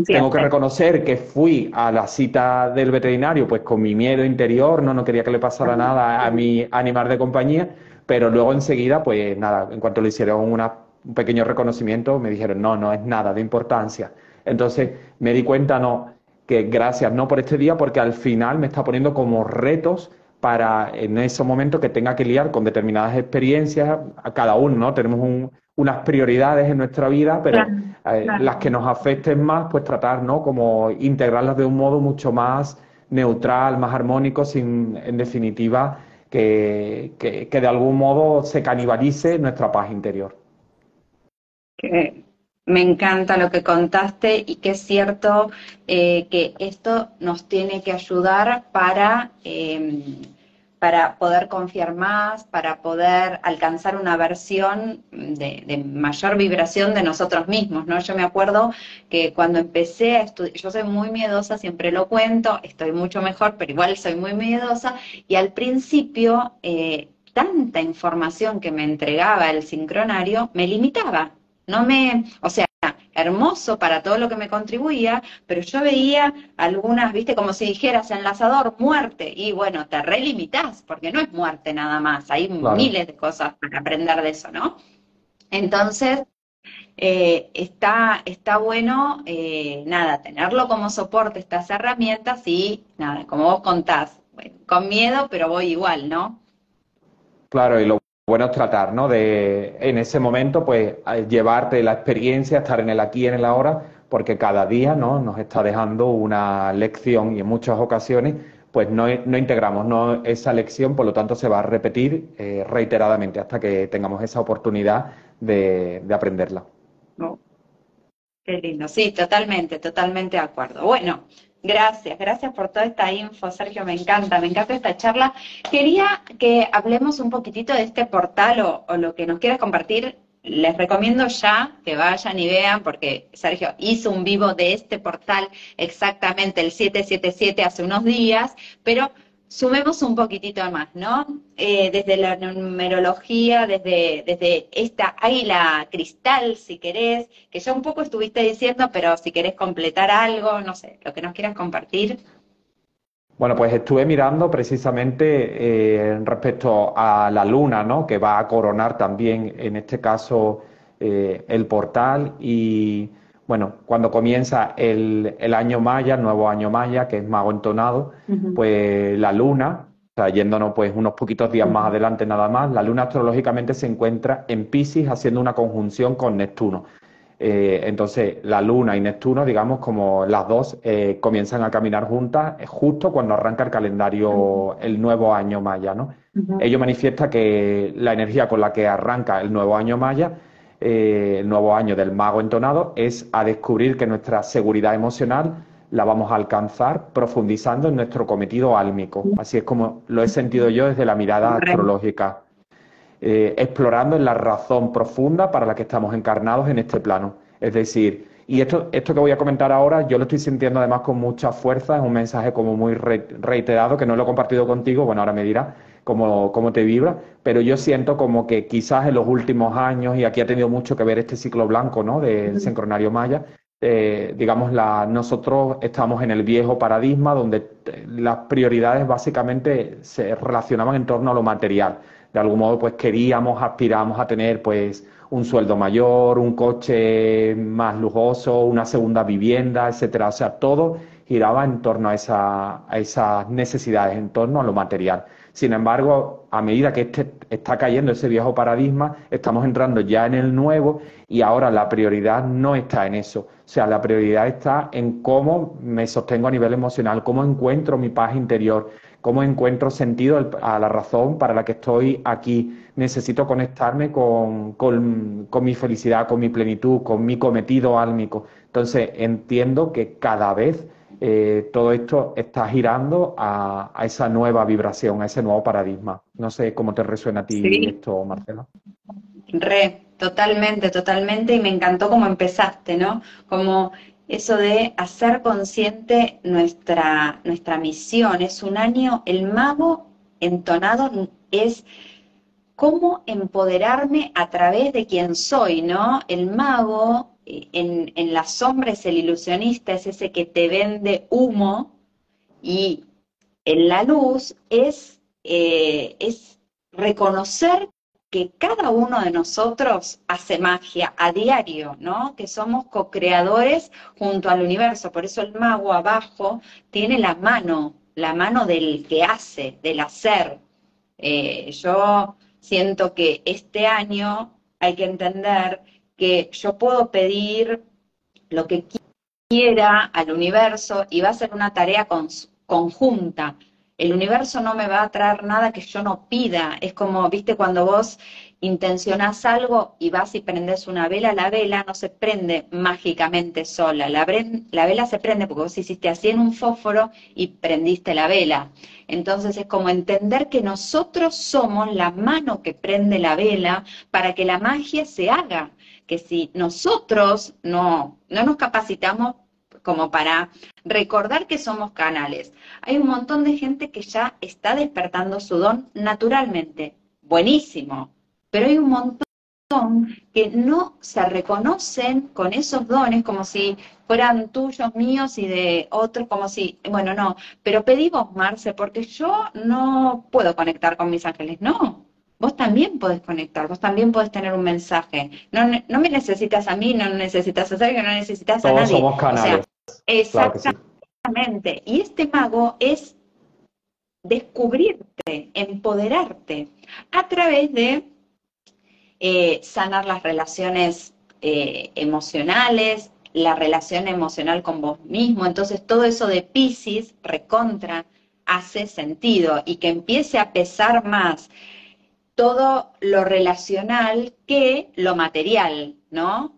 tengo que reconocer que fui a la cita del veterinario pues con mi miedo interior, no, no quería que le pasara nada a mi animal de compañía, pero luego enseguida, pues nada, en cuanto le hicieron un pequeño reconocimiento, me dijeron, no, no es nada de importancia. Entonces me di cuenta, no, que gracias, no por este día, porque al final me está poniendo como retos para en ese momento que tenga que liar con determinadas experiencias, a cada uno, ¿no? Tenemos un, unas prioridades en nuestra vida, pero eh, las que nos afecten más, pues tratar, ¿no? Como integrarlas de un modo mucho más neutral, más armónico, sin, en definitiva, que, que, de algún modo se canibalice nuestra paz interior. me encanta lo que contaste y que es cierto eh, que esto nos tiene que ayudar para eh, para poder confiar más, para poder alcanzar una versión de, mayor vibración de nosotros mismos, ¿no? Yo me acuerdo que cuando empecé a estudiar, yo soy muy miedosa, siempre lo cuento, estoy mucho mejor, pero igual soy muy miedosa, y al principio eh, tanta información que me entregaba el sincronario me limitaba, no me, o sea, hermoso para todo lo que me contribuía, pero yo veía algunas, viste, como si dijeras enlazador, muerte, y bueno, te relimitas, porque no es muerte nada más, hay miles de cosas para aprender de eso, ¿no? Entonces, eh, está, está bueno, eh, nada, tenerlo como soporte, estas herramientas, y nada, como vos contás, con miedo, pero voy igual, ¿no? Claro, y lo bueno tratar, ¿no? De en ese momento, pues, llevarte la experiencia, estar en el aquí y en el ahora, porque cada día, ¿no? Nos está dejando una lección y en muchas ocasiones, pues, no, no integramos ¿no? esa lección, por lo tanto, se va a repetir eh, reiteradamente hasta que tengamos esa oportunidad de, de aprenderla. Oh, qué lindo, sí, totalmente, totalmente de acuerdo. Bueno, Gracias, gracias por toda esta info, Sergio, me encanta, me encanta esta charla. Quería que hablemos un poquitito de este portal o, lo que nos quieras compartir. Les recomiendo ya que vayan y vean, porque Sergio hizo un vivo de este portal exactamente el 777 hace unos días, pero sumemos un poquitito más, ¿no? Eh, desde la numerología, desde, desde esta águila cristal, si querés, que ya un poco estuviste diciendo, pero si querés completar algo, no sé, lo que nos quieras compartir. Bueno, pues estuve mirando precisamente eh, respecto a la luna, ¿no? Que va a coronar también, en este caso, eh, el portal y bueno, cuando comienza el, año maya, el nuevo año maya, que es mago entonado, pues la luna sea, yéndonos pues unos poquitos días más adelante nada más, la luna astrológicamente se encuentra en Pisces haciendo una conjunción con Neptuno. Eh, entonces, la luna y Neptuno, digamos, como las dos eh, comienzan a caminar juntas eh, justo cuando arranca el calendario, el nuevo año maya, ¿no? Ello manifiesta que la energía con la que arranca el nuevo año maya, el nuevo año del mago entonado, es a descubrir que nuestra seguridad emocional la vamos a alcanzar profundizando en nuestro cometido álmico. Así es como lo he sentido yo desde la mirada astrológica, eh, explorando en la razón profunda para la que estamos encarnados en este plano. Es decir, y esto, esto que voy a comentar ahora, yo lo estoy sintiendo además con mucha fuerza, es un mensaje como muy reiterado, que no lo he compartido contigo, bueno, ahora me dirás cómo, cómo te vibra, pero yo siento como que quizás en los últimos años, y aquí ha tenido mucho que ver este ciclo blanco, ¿no?, del sincronario maya, eh, digamos, la, nosotros estamos en el viejo paradigma donde eh, las prioridades básicamente se relacionaban en torno a lo material. De algún modo, pues queríamos, aspiramos a tener, pues, un sueldo mayor, un coche más lujoso, una segunda vivienda, etcétera. O sea, todo giraba en torno a, esa, a esas necesidades, en torno a lo material. Sin embargo, a medida que este está cayendo ese viejo paradigma, estamos entrando ya en el nuevo y ahora la prioridad no está en eso. O sea, la prioridad está en cómo me sostengo a nivel emocional, cómo encuentro mi paz interior, cómo encuentro sentido a la razón para la que estoy aquí. Necesito conectarme con, con, mi felicidad, con mi plenitud, con mi cometido álmico. Entonces, entiendo que cada vez eh, todo esto está girando a, esa nueva vibración, a ese nuevo paradigma. No sé cómo te resuena a ti esto, Marcela. Re, totalmente, totalmente, y me encantó cómo empezaste, ¿no? Como eso de hacer consciente nuestra, nuestra misión. Es un año, el mago entonado es cómo empoderarme a través de quien soy, ¿no? El mago en, en la sombra es el ilusionista, es ese que te vende humo, y en la luz es, eh, es reconocer que cada uno de nosotros hace magia a diario, ¿no? Que somos co-creadores junto al universo. Por eso el mago abajo tiene la mano, la mano del que hace, del hacer. Eh, yo siento que este año hay que entender que yo puedo pedir lo que quiera al universo y va a ser una tarea conjunta. El universo no me va a traer nada que yo no pida. Es como, viste, cuando vos intencionás algo y vas y prendes una vela, la vela no se prende mágicamente sola. La, la vela se prende porque vos hiciste así en un fósforo y prendiste la vela. Entonces es como entender que nosotros somos la mano que prende la vela para que la magia se haga que si nosotros no, no nos capacitamos como para recordar que somos canales, hay un montón de gente que ya está despertando su don naturalmente, buenísimo, pero hay un montón que no se reconocen con esos dones como si fueran tuyos, míos y de otros, como si, bueno, no, pero pedimos, Marce, porque yo no puedo conectar con mis ángeles, no, vos también podés conectar, vos también podés tener un mensaje. No, no me necesitas a mí, no necesitas a Sergio, no necesitas a nadie. somos canales. exactamente. Y este mago es descubrirte, empoderarte a través de eh, sanar las relaciones eh, emocionales, la relación emocional con vos mismo. Entonces todo eso de Pisces, recontra, hace sentido y que empiece a pesar más todo lo relacional que lo material, ¿no?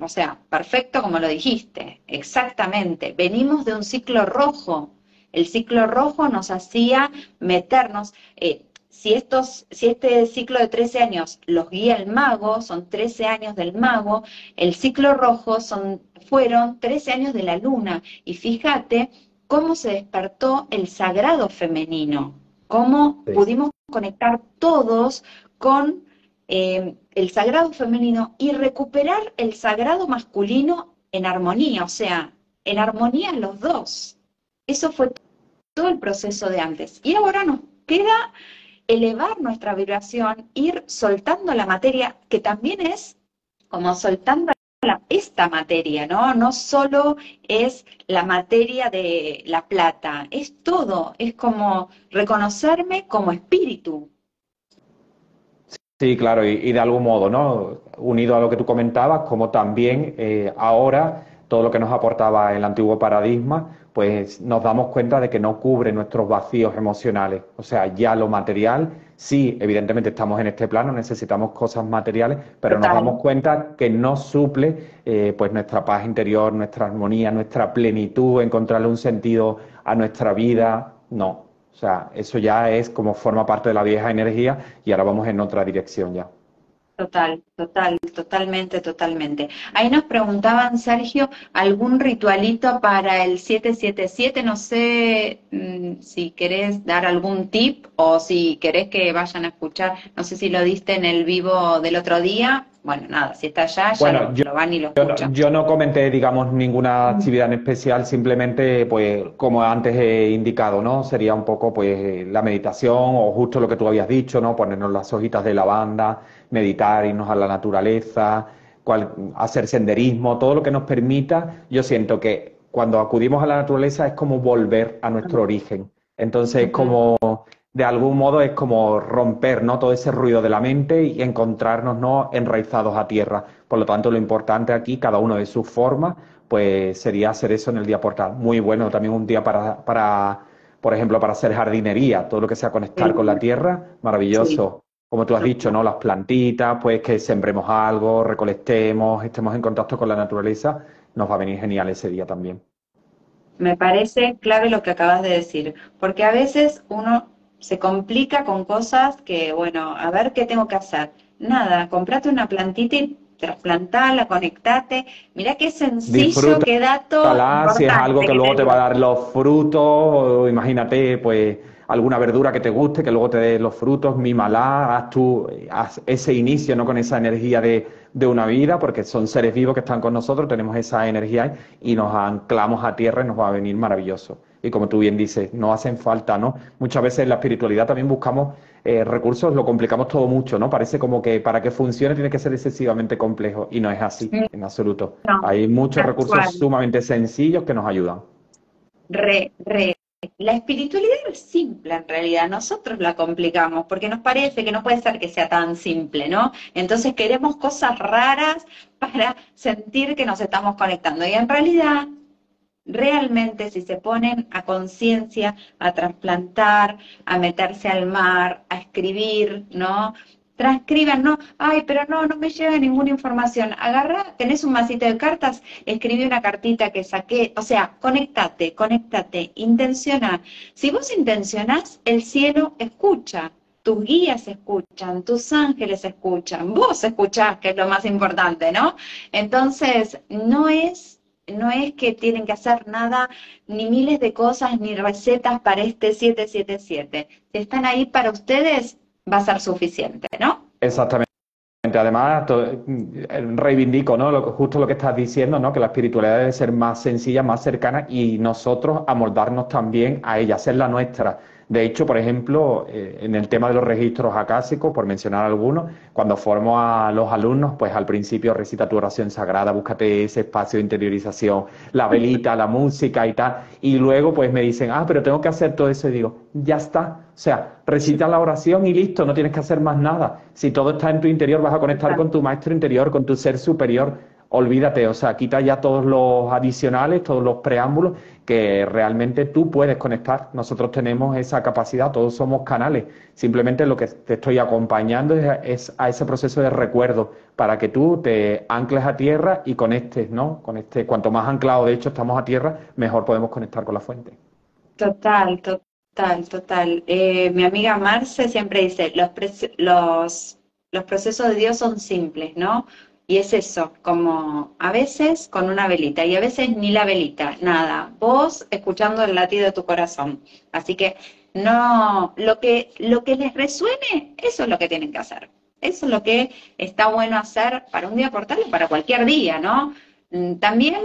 o sea, perfecto como lo dijiste, exactamente. Venimos de un ciclo rojo. El ciclo rojo nos hacía meternos, eh, si, estos, si este ciclo de 13 años los guía el mago, son 13 años del mago, el ciclo rojo son, fueron 13 años de la luna. Y fíjate cómo se despertó el sagrado femenino, cómo pudimos conectar todos con eh, el sagrado femenino y recuperar el sagrado masculino en armonía, o sea, en armonía los dos. Eso fue todo el proceso de antes. Y ahora nos queda elevar nuestra vibración, ir soltando la materia, que también es como soltando esta materia, ¿no? No solo es la materia de la plata, es todo, es como reconocerme como espíritu. Sí, claro, y, de algún modo, ¿no? Unido a lo que tú comentabas, como también eh, ahora todo lo que nos aportaba el antiguo paradigma, pues nos damos cuenta de que no cubre nuestros vacíos emocionales. O sea, ya lo material, sí, evidentemente estamos en este plano, necesitamos cosas materiales, pero nos damos cuenta que no suple eh, pues nuestra paz interior, nuestra armonía, nuestra plenitud, encontrarle un sentido a nuestra vida. No. O sea, eso ya es como forma parte de la vieja energía y ahora vamos en otra dirección ya. Total, total, totalmente, totalmente. Ahí nos preguntaban, Sergio, algún ritualito para el 777. No sé mm, si querés dar algún tip o si querés que vayan a escuchar. No sé si lo diste en el vivo del otro día. Bueno, nada, si está allá, ya lo, van y lo escuchan. Yo, no comenté, digamos, ninguna actividad en especial, simplemente, pues, como antes he indicado, ¿no? Sería un poco, pues, la meditación o justo lo que tú habías dicho, ¿no? Ponernos las hojitas de lavanda meditar, irnos a la naturaleza, hacer senderismo, todo lo que nos permita, yo siento que cuando acudimos a la naturaleza es como volver a nuestro origen. Entonces, como de algún modo es como romper ¿no? todo ese ruido de la mente y encontrarnos ¿no? enraizados a tierra. Por lo tanto, lo importante aquí, cada uno de sus formas, pues sería hacer eso en el día portal. Muy bueno, también un día para, para por ejemplo, para hacer jardinería, todo lo que sea conectar con la tierra, maravilloso como tú has dicho, ¿no? Las plantitas, pues que sembremos algo, recolectemos, estemos en contacto con la naturaleza, nos va a venir genial ese día también. Me parece clave lo que acabas de decir, porque a veces uno se complica con cosas que, bueno, a ver qué tengo que hacer. Nada, comprate una plantita y trasplantala, conectate. Mira qué sencillo, qué dato. Si es algo que, que luego te va a dar los frutos, imagínate, pues alguna verdura que te guste, que luego te dé los frutos, mímala, haz tú, haz ese inicio, ¿no? Con esa energía de, de, una vida, porque son seres vivos que están con nosotros, tenemos esa energía y nos anclamos a tierra y nos va a venir maravilloso. Y como tú bien dices, no hacen falta, ¿no? Muchas veces en la espiritualidad también buscamos eh, recursos, lo complicamos todo mucho, ¿no? Parece como que para que funcione tiene que ser excesivamente complejo y no es así, en absoluto. Hay muchos recursos sumamente sencillos que nos ayudan. Re, re, la espiritualidad es simple en realidad, nosotros la complicamos porque nos parece que no puede ser que sea tan simple, ¿no? Entonces queremos cosas raras para sentir que nos estamos conectando y en realidad realmente si se ponen a conciencia, a trasplantar, a meterse al mar, a escribir, ¿no? transcriban, no, ay, pero no, no me llega ninguna información. Agarra, tenés un masito de cartas, escribí una cartita que saqué, o sea, conéctate, conéctate, intenciona. Si vos intencionás, el cielo escucha, tus guías escuchan, tus ángeles escuchan, vos escuchás, que es lo más importante, ¿no? Entonces, no es no es que tienen que hacer nada, ni miles de cosas, ni recetas para este 777. Si están ahí para ustedes, va a ser suficiente, ¿no? Exactamente. Además, reivindico ¿no? justo lo que estás diciendo, ¿no? que la espiritualidad debe ser más sencilla, más cercana y nosotros amoldarnos también a ella, hacer la nuestra. De hecho, por ejemplo, eh, en el tema de los registros acásicos, por mencionar algunos, cuando formo a los alumnos, pues al principio recita tu oración sagrada, búscate ese espacio de interiorización, la velita, la música y tal, y luego pues me dicen, ah, pero tengo que hacer todo eso y digo, ya está, o sea, recita la oración y listo, no tienes que hacer más nada. Si todo está en tu interior, vas a conectar con tu maestro interior, con tu ser superior olvídate, o sea, quita ya todos los adicionales, todos los preámbulos que realmente tú puedes conectar. Nosotros tenemos esa capacidad, todos somos canales. Simplemente lo que te estoy acompañando es, a ese proceso de recuerdo para que tú te ancles a tierra y conectes, ¿no? Con este, cuanto más anclado de hecho estamos a tierra, mejor podemos conectar con la fuente. Total, total, total. Eh, mi amiga Marce siempre dice, los, los, los procesos de Dios son simples, ¿no? Y es eso, como a veces con una velita y a veces ni la velita, nada. Vos escuchando el latido de tu corazón. Así que no, lo que, lo que les resuene, eso es lo que tienen que hacer. Eso es lo que está bueno hacer para un día portal o para cualquier día, ¿no? Mm, también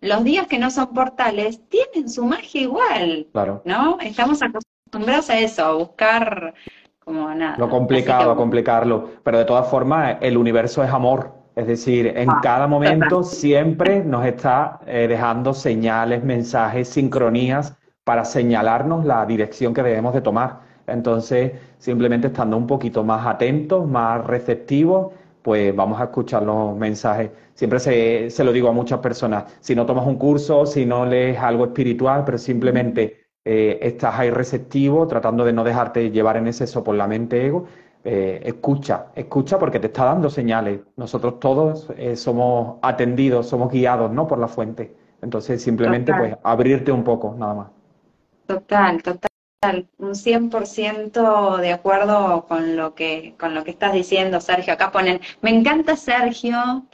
los días que no son portales tienen su magia igual, claro. ¿no? Estamos acostumbrados a eso, a buscar como nada. Lo complicado, a complicarlo. Pero de todas formas, el universo es amor. Es decir, en ah, cada momento siempre nos está eh, dejando señales, mensajes, sincronías para señalarnos la dirección que debemos de tomar. Entonces, simplemente estando un poquito más atentos, más receptivos, pues vamos a escuchar los mensajes. Siempre se, se, lo digo a muchas personas, si no tomas un curso, si no lees algo espiritual, pero simplemente eh, estás ahí receptivo, tratando de no dejarte llevar en exceso por la mente ego, eh, escucha, escucha porque te está dando señales. Nosotros todos eh, somos atendidos, somos guiados, ¿no? Por la fuente. Entonces, simplemente, pues, abrirte un poco, nada más. Total, total. Un 100% de acuerdo con lo, que, con lo que estás diciendo, Sergio. Acá ponen, me encanta Sergio,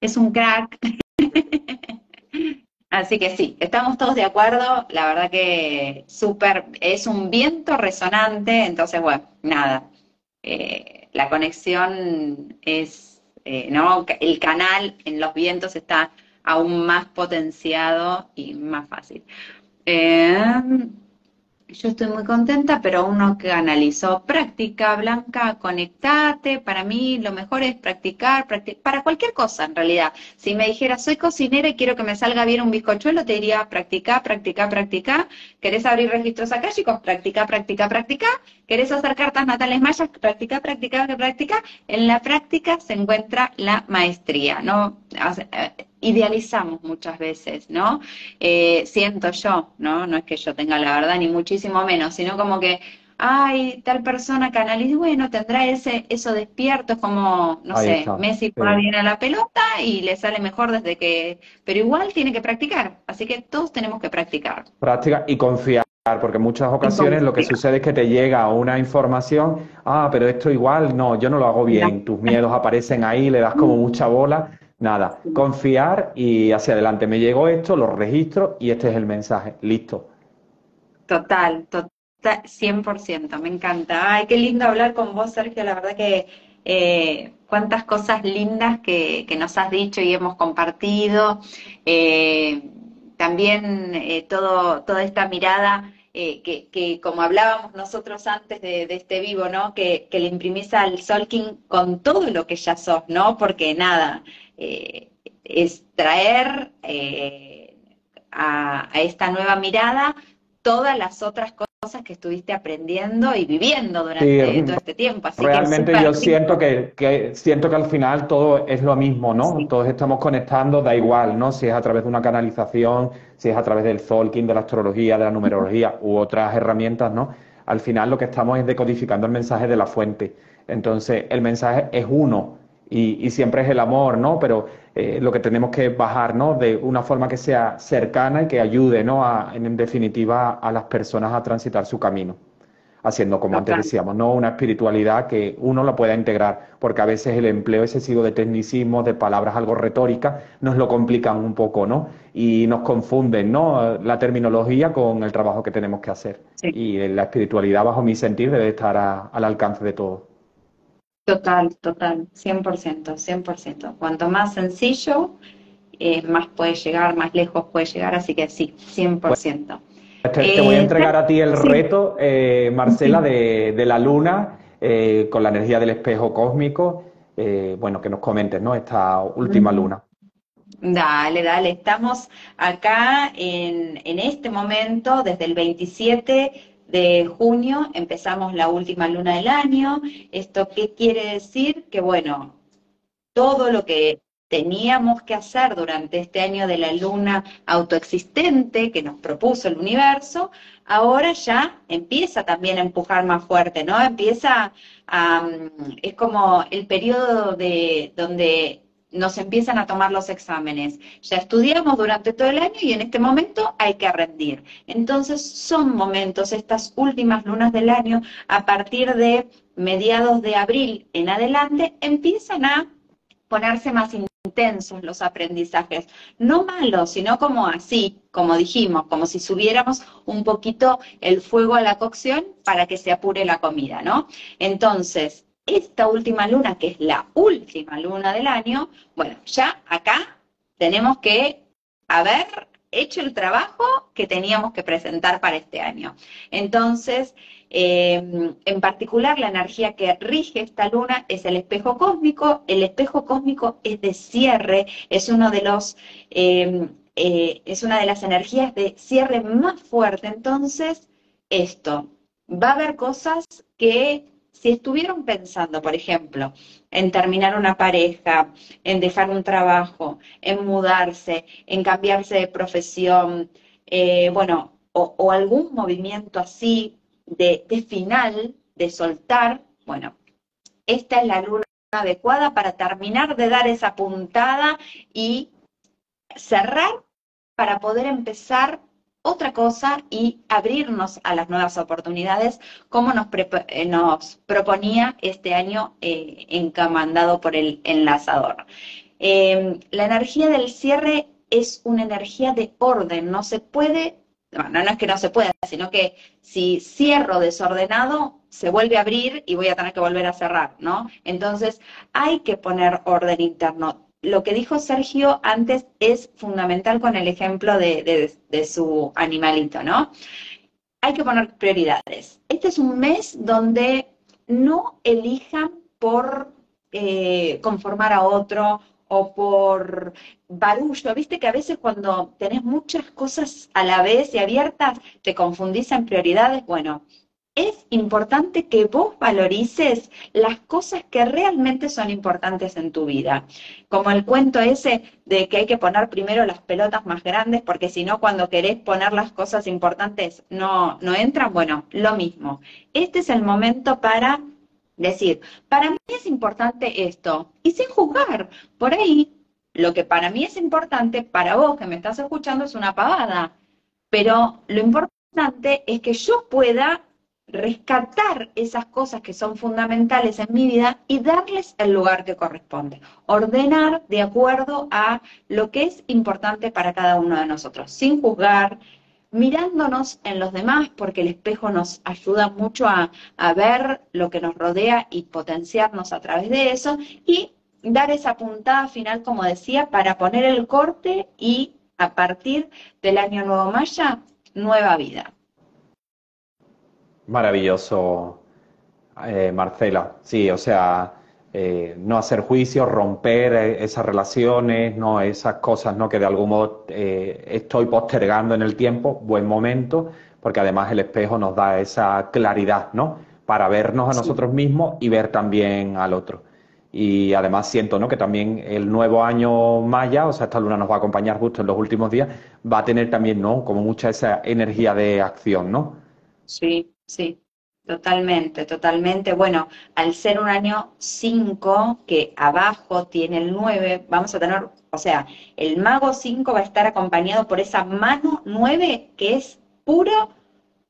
es un crack. Así que sí, estamos todos de acuerdo. La verdad que súper, es un viento resonante. Entonces, bueno, nada, eh, la conexión es, eh, ¿no? El canal en los vientos está aún más potenciado y más fácil. Eh, yo estoy muy contenta, pero uno que analizó práctica, Blanca, conectate. Para mí lo mejor es practicar, para cualquier cosa en realidad. Si me dijera, soy cocinera y quiero que me salga bien un bizcochuelo, te diría, practica, practica, practica. ¿Querés abrir registros acá, chicos? Practica, practica, practica. ¿Querés hacer cartas natales mayas? Practica, practica, practica. En la práctica se encuentra la maestría, ¿no? Eh, idealizamos muchas veces, ¿no? Eh, siento yo, ¿no? No es que yo tenga la verdad, ni muchísimo menos, sino como que, ay, tal persona canaliza, bueno, tendrá ese, eso despierto, es como, no sé, Messi pone bien a la pelota y le sale mejor desde que, pero igual tiene que practicar, así que todos tenemos que practicar. Práctica y confiar. Porque en muchas ocasiones lo que sucede es que te llega una información, ah, pero esto igual, no, yo no lo hago bien, tus miedos aparecen ahí, le das como mucha bola Nada, confiar y hacia adelante. Me llegó esto, lo registro y este es el mensaje. Listo. Total, total, 100%, me encanta. Ay, qué lindo hablar con vos, Sergio. La verdad que eh, cuántas cosas lindas que, nos has dicho y hemos compartido. Eh, también eh, todo, toda esta mirada que, como hablábamos nosotros antes de, este vivo, ¿no? Que, que, le imprimís al Solking con todo lo que ya sos, ¿no? Porque nada, eh, es traer eh, a, esta nueva mirada todas las otras cosas que estuviste aprendiendo y viviendo durante todo este tiempo. realmente yo siento que, siento que al final todo es lo mismo, ¿no? Todos estamos conectando, da igual, ¿no? Si es a través de una canalización, si es a través del Zolkin, de la astrología, de la numerología u otras herramientas, ¿no? Al final lo que estamos es decodificando el mensaje de la fuente. Entonces, el mensaje es uno, y, siempre es el amor, ¿no? Pero eh, lo que tenemos que bajar, ¿no? De una forma que sea cercana y que ayude, ¿no? A, en definitiva, a las personas a transitar su camino, haciendo, como antes decíamos, ¿no? Una espiritualidad que uno la pueda integrar, porque a veces el empleo excesivo de tecnicismo, de palabras algo retóricas, nos lo complican un poco, ¿no? Y nos confunden, ¿no? La terminología con el trabajo que tenemos que hacer. Y la espiritualidad, bajo mi sentir, debe estar al alcance de todos. Total, total, 100%, 100%. Cuanto más sencillo, eh, más puede llegar, más lejos puede llegar, así que sí, 100%. te, voy a entregar a ti el reto, eh, Marcela, de, la luna, eh, con la energía del espejo cósmico. bueno, que nos comentes, ¿no? Esta última luna. Dale, dale. Estamos acá en, en este momento, desde el 27 de junio empezamos la última luna del año. ¿Esto qué quiere decir? Que bueno, todo lo que teníamos que hacer durante este año de la luna autoexistente que nos propuso el universo, ahora ya empieza también a empujar más fuerte, ¿no? Empieza a, es como el periodo de donde nos empiezan a tomar los exámenes. Ya estudiamos durante todo el año y en este momento hay que rendir. Entonces son momentos, estas últimas lunas del año, a partir de mediados de abril en adelante, empiezan a ponerse más intensos los aprendizajes. No malos, sino como así, como dijimos, como si subiéramos un poquito el fuego a la cocción para que se apure la comida, ¿no? Entonces, esta última luna, que es la última luna del año, bueno, ya acá tenemos que haber hecho el trabajo que teníamos que presentar para este año. Entonces, eh, en particular, la energía que rige esta luna es el espejo cósmico. El espejo cósmico es de cierre, es uno de los, eh, eh, es una de las energías de cierre más fuerte. Entonces, esto, va a haber cosas que si estuvieron pensando, por ejemplo, en terminar una pareja, en dejar un trabajo, en mudarse, en cambiarse de profesión, eh, bueno, o, algún movimiento así de, de final, de soltar, bueno, esta es la luna adecuada para terminar de dar esa puntada y cerrar para poder empezar otra cosa y abrirnos a las nuevas oportunidades, como nos, eh, proponía este año eh, encamandado por el enlazador. Em, la energía del cierre es una energía de orden, no se puede, no, no es que no se pueda, sino que si cierro desordenado, se vuelve a abrir y voy a tener que volver a cerrar, ¿no? Entonces hay que poner orden interno lo que dijo Sergio antes es fundamental con el ejemplo de, su animalito, ¿no? Hay que poner prioridades. Este es un mes donde no elijan por eh, conformar a otro o por barullo. Viste que a veces cuando tenés muchas cosas a la vez y abiertas, te confundís en prioridades. Bueno, es importante que vos valorices las cosas que realmente son importantes en tu vida. Como el cuento ese de que hay que poner primero las pelotas más grandes, porque si no, cuando querés poner las cosas importantes no, no entran. Bueno, lo mismo. Este es el momento para decir, para mí es importante esto, y sin juzgar. Por ahí, lo que para mí es importante, para vos que me estás escuchando, es una pavada. Pero lo importante es que yo pueda rescatar esas cosas que son fundamentales en mi vida y darles el lugar que corresponde. Ordenar de acuerdo a lo que es importante para cada uno de nosotros, sin juzgar, mirándonos en los demás, porque el espejo nos ayuda mucho a, ver lo que nos rodea y potenciarnos a través de eso, y dar esa puntada final, como decía, para poner el corte y a partir del año nuevo maya, nueva vida. Maravilloso, eh, Marcela. Sí, o sea, eh, no hacer juicios, romper eh, esas relaciones, no esas cosas, ¿no? Que de algún modo estoy postergando en el tiempo, buen momento, porque además el espejo nos da esa claridad, ¿no? Para vernos a nosotros mismos y ver también al otro. Y además siento, ¿no? Que también el nuevo año maya, o sea, esta luna nos va a acompañar justo en los últimos días, va a tener también, ¿no? Como mucha esa energía de acción, ¿no? Sí, Sí, totalmente, totalmente. Bueno, al ser un año 5, que abajo tiene el 9, vamos a tener, o sea, el mago 5 va a estar acompañado por esa mano 9 que es puro,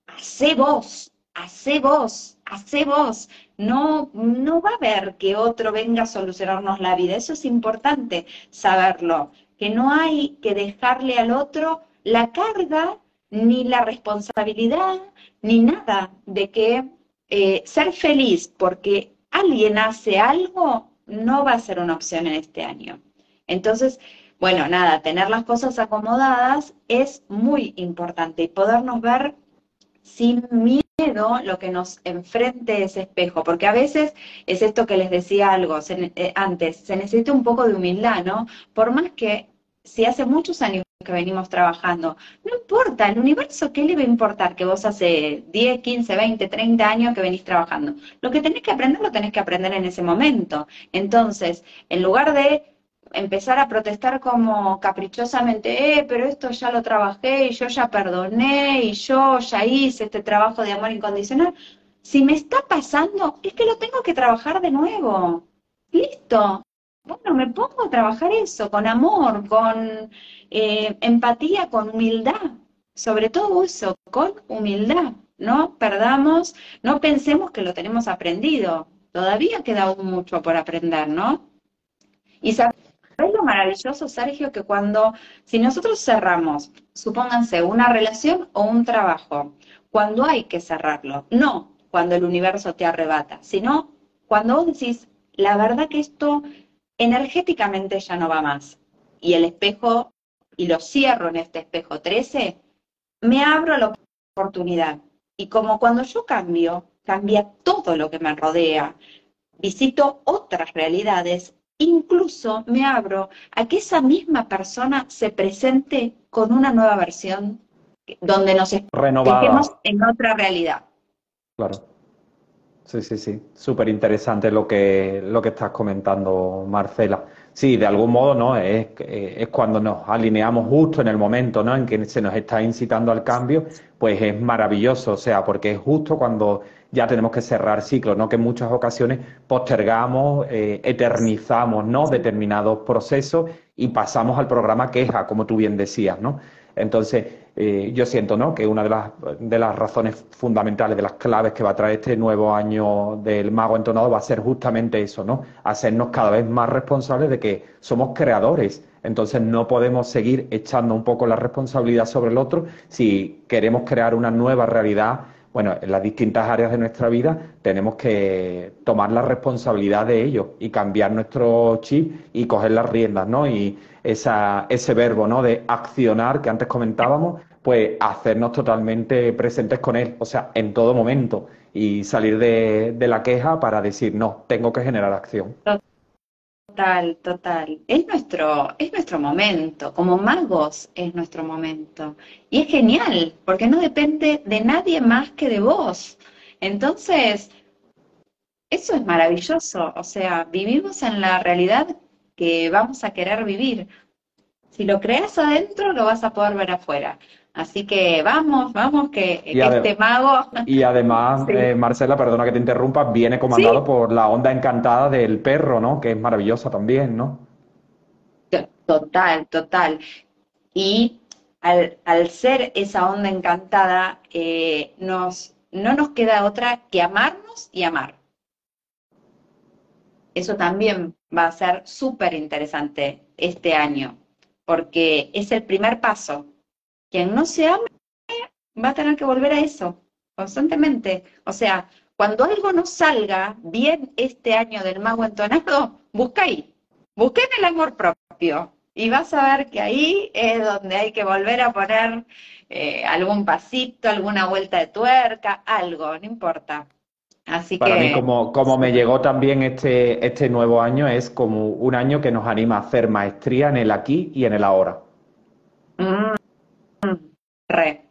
hace vos, hace vos, hace vos. No, no va a haber que otro venga a solucionarnos la vida. Eso es importante saberlo, que no hay que dejarle al otro la carga ni la responsabilidad, ni nada de que eh, ser feliz porque alguien hace algo no va a ser una opción en este año. Entonces, bueno, nada, tener las cosas acomodadas es muy importante y podernos ver sin miedo lo que nos enfrente ese espejo, porque a veces es esto que les decía algo eh, antes, se necesita un poco de humildad, ¿no? Por más que si hace muchos años que venimos trabajando. No importa, el universo, ¿qué le va a importar que vos hace 10, 15, 20, 30 años que venís trabajando? Lo que tenés que aprender, lo tenés que aprender en ese momento. Entonces, en lugar de empezar a protestar como caprichosamente, eh, pero esto ya lo trabajé y yo ya perdoné y yo ya hice este trabajo de amor incondicional, si me está pasando, es que lo tengo que trabajar de nuevo. Listo, bueno, me pongo a trabajar eso, con amor, con eh, empatía, con humildad, sobre todo eso, con humildad. No perdamos, no pensemos que lo tenemos aprendido. Todavía queda mucho por aprender, ¿no? Y sabes lo maravilloso, Sergio, que cuando, si nosotros cerramos, supónganse, una relación o un trabajo, cuando hay que cerrarlo, no cuando el universo te arrebata, sino cuando vos decís, la verdad que esto energéticamente ya no va más. Y el espejo, y lo cierro en este espejo 13, me abro a la oportunidad. Y como cuando yo cambio, cambia todo lo que me rodea. Visito otras realidades, incluso me abro a que esa misma persona se presente con una nueva versión donde nos estemos en otra realidad. Claro. Sí, sí, sí. Súper interesante lo que, lo que estás comentando, Marcela. Sí, de algún modo, ¿no? Es, es cuando nos alineamos justo en el momento, ¿no? En que se nos está incitando al cambio, pues es maravilloso, o sea, porque es justo cuando ya tenemos que cerrar ciclos, ¿no? Que en muchas ocasiones postergamos, eh, eternizamos, ¿no? Determinados procesos y pasamos al programa queja, como tú bien decías, ¿no? Entonces, eh, yo siento ¿no? que una de las, de las razones fundamentales, de las claves que va a traer este nuevo año del mago entonado va a ser justamente eso, ¿no? Hacernos cada vez más responsables de que somos creadores. Entonces no podemos seguir echando un poco la responsabilidad sobre el otro si queremos crear una nueva realidad bueno, en las distintas áreas de nuestra vida tenemos que tomar la responsabilidad de ello y cambiar nuestro chip y coger las riendas, ¿no? Y esa, ese verbo, ¿no? De accionar que antes comentábamos, pues hacernos totalmente presentes con él, o sea, en todo momento y salir de, de la queja para decir, no, tengo que generar acción. Total, total. Es nuestro, es nuestro momento. Como magos es nuestro momento. Y es genial, porque no depende de nadie más que de vos. Entonces, eso es maravilloso. O sea, vivimos en la realidad que vamos a querer vivir. Si lo creas adentro, lo vas a poder ver afuera. Así que vamos, vamos, que, este mago... Y además, eh, Marcela, perdona que te interrumpa, viene comandado por la onda encantada del perro, ¿no? Que es maravillosa también, ¿no? Total, total. Y al, ser esa onda encantada, eh, nos, no nos queda otra que amarnos y amar. Eso también va a ser súper interesante este año, porque es el primer paso quien no se ame va a tener que volver a eso constantemente. O sea, cuando algo no salga bien este año del mago entonado, busca ahí, busca en el amor propio. Y vas a ver que ahí es donde hay que volver a poner eh, algún pasito, alguna vuelta de tuerca, algo, no importa. Así Para mí, como, como me llegó también este, este nuevo año, es como un año que nos anima a hacer maestría en el aquí y en el ahora. Mm, Re,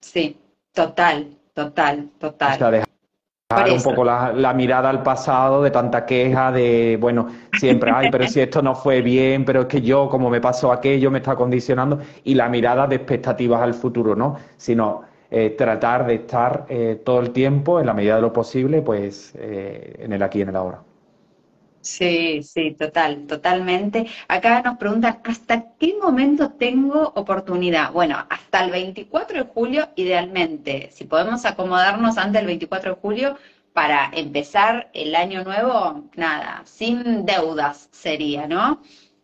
sí, total, total, total. O sea, dejar un poco la, mirada al pasado de tanta queja, de, bueno, siempre, ay, pero si esto no fue bien, pero es que yo, como me pasó aquello, me está condicionando, y la mirada de expectativas al futuro, ¿no? Sino eh, tratar de estar eh, todo el tiempo, en la medida de lo posible, pues eh, en el aquí y en el ahora. Sí, sí, total, totalmente. Acá nos preguntan, ¿hasta qué momento tengo oportunidad? Bueno, hasta el 24 de julio, idealmente. Si podemos acomodarnos antes del 24 de julio para empezar el año nuevo, nada, sin deudas sería, ¿no?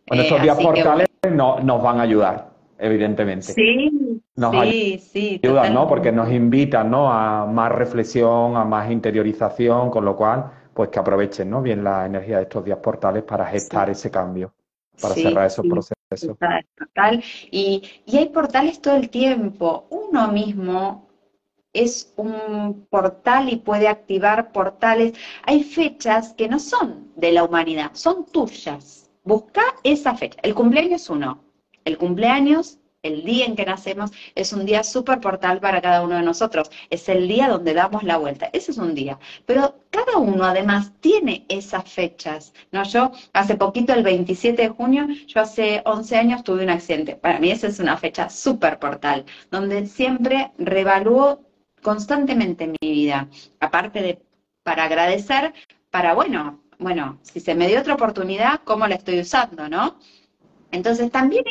Bueno, estos eh, días portales no, nos van a ayudar, evidentemente. Sí, sí, sí. Ayudan, ¿no? Porque nos invitan, ¿no? A más reflexión, a más interiorización, con lo cual pues que aprovechen ¿no? bien la energía de estos días portales para gestar ese cambio, para cerrar esos procesos. Total, Y, y hay portales todo el tiempo. Uno mismo es un portal y puede activar portales. Hay fechas que no son de la humanidad, son tuyas. Busca esa fecha. El cumpleaños es uno. El cumpleaños el día en que nacemos es un día súper portal para cada uno de nosotros. Es el día donde damos la vuelta. Ese es un día. Pero cada uno además tiene esas fechas. ¿no? Yo hace poquito, el 27 de junio, yo hace 11 años tuve un accidente. Para mí esa es una fecha súper portal, donde siempre revalúo constantemente mi vida. Aparte de para agradecer, para, bueno, bueno, si se me dio otra oportunidad, ¿cómo la estoy usando, no? Entonces también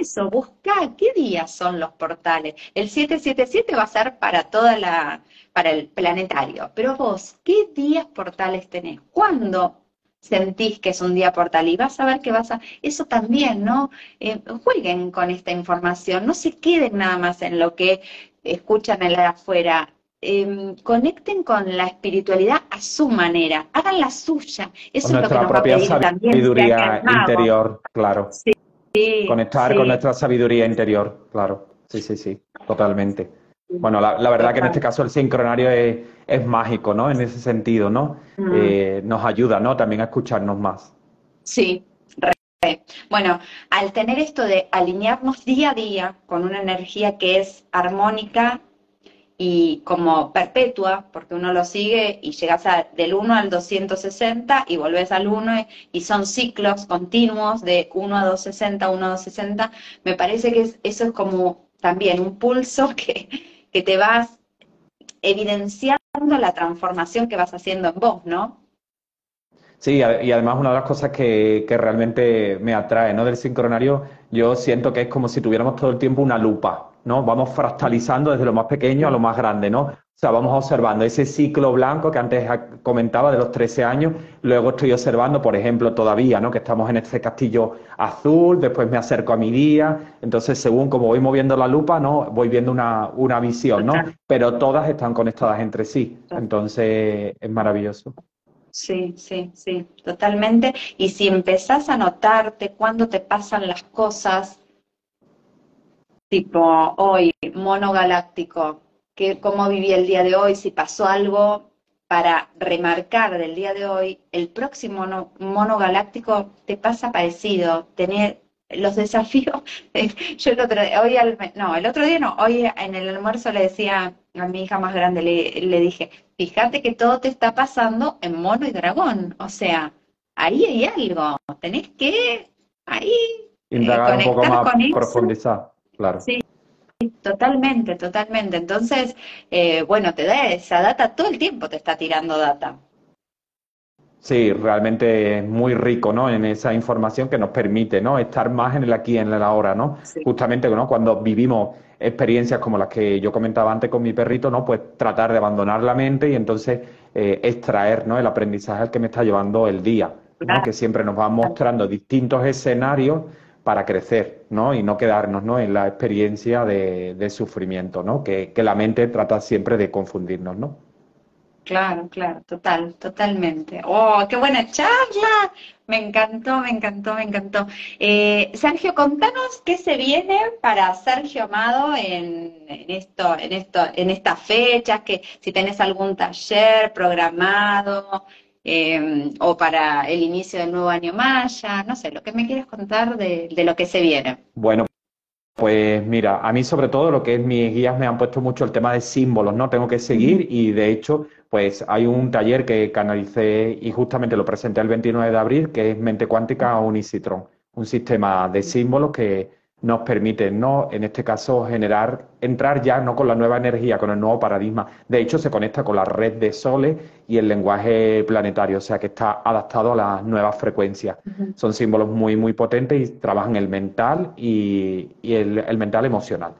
eso, busca qué días son los portales. El 777 va a ser para toda la, para el planetario. Pero vos, ¿qué días portales tenés? ¿Cuándo sentís que es un día portal? Y vas a ver que vas a, eso también, ¿no? Eh, jueguen con esta información, no se queden nada más en lo que escuchan en la afuera. Em, conecten con la espiritualidad a su manera, hagan la suya. Eso es lo que nos va a pedir también. Sabiduría interior, claro. Sí. Conectar con nuestra sabiduría interior, claro. Sí, sí, sí, totalmente. Bueno, la, verdad que en este caso el sincronario es, mágico, ¿no? En ese sentido, ¿no? Eh, nos ayuda, ¿no? También a escucharnos más. Sí, bueno, al tener esto de alinearnos día a día con una energía que es armónica y como perpetua, porque uno lo sigue y llegas del 1 al 260 y volvés al 1 y son ciclos continuos de 1 a 260, 1 a 260, me parece que eso es como también un pulso que, que te vas evidenciando la transformación que vas haciendo en vos, ¿no? Sí, y además una de las cosas que, que, realmente me atrae ¿no? del sincronario, yo siento que es como si tuviéramos todo el tiempo una lupa, ¿no? Vamos fractalizando desde lo más pequeño a lo más grande, ¿no? O sea, vamos observando ese ciclo blanco que antes comentaba de los 13 años, luego estoy observando, por ejemplo, todavía, ¿no? Que estamos en este castillo azul, después me acerco a mi día, entonces según como voy moviendo la lupa, ¿no? Voy viendo una, una visión, ¿no? Pero todas están conectadas entre sí, entonces es maravilloso. Sí, sí, sí, totalmente. Y si empezás a notarte cuando te pasan las cosas, tipo hoy, mono galáctico, que cómo viví el día de hoy, si pasó algo para remarcar del día de hoy, el próximo mono, galáctico te pasa parecido, tener los desafíos. Yo el otro hoy no, el otro día no, hoy en el almuerzo le decía a mi hija más grande, le, le dije, fíjate que todo te está pasando en mono y dragón, o sea, ahí hay algo, tenés que ahí eh, Indagar un poco más, profundizar, claro. Sí, totalmente, totalmente. Entonces, eh, bueno, te da esa data, todo el tiempo te está tirando data. Sí, realmente es muy rico, ¿no? En esa información que nos permite, ¿no? Estar más en el aquí, en el ahora, ¿no? Justamente, ¿no? Cuando vivimos experiencias como las que yo comentaba antes con mi perrito, ¿no? Pues tratar de abandonar la mente y entonces eh, extraer, ¿no? El aprendizaje al que me está llevando el día, ¿no? Que siempre nos va mostrando distintos escenarios para crecer, ¿no? Y no quedarnos, ¿no? En la experiencia de, sufrimiento, ¿no? Que, que la mente trata siempre de confundirnos, ¿no? Claro, claro, total, totalmente. ¡Oh, qué buena charla! Me encantó, me encantó, me encantó. Eh, Sergio, contanos qué se viene para Sergio Amado en, esto, en esto, en estas fechas, que si tenés algún taller programado em, o para el inicio del nuevo año maya, no sé, lo que me quieras contar de, de lo que se viene. Bueno, pues mira, a mí sobre todo lo que es mis guías me han puesto mucho el tema de símbolos, ¿no? Tengo que seguir y de hecho, pues hay un taller que canalicé y justamente lo presenté el 29 de abril, que es Mente Cuántica Unicitron, un sistema de símbolos que nos permite, ¿no? En este caso, generar, entrar ya no con la nueva energía, con el nuevo paradigma. De hecho, se conecta con la red de soles y el lenguaje planetario, o sea que está adaptado a las nuevas frecuencias. Son símbolos muy, muy potentes y trabajan el mental y, el, mental emocional.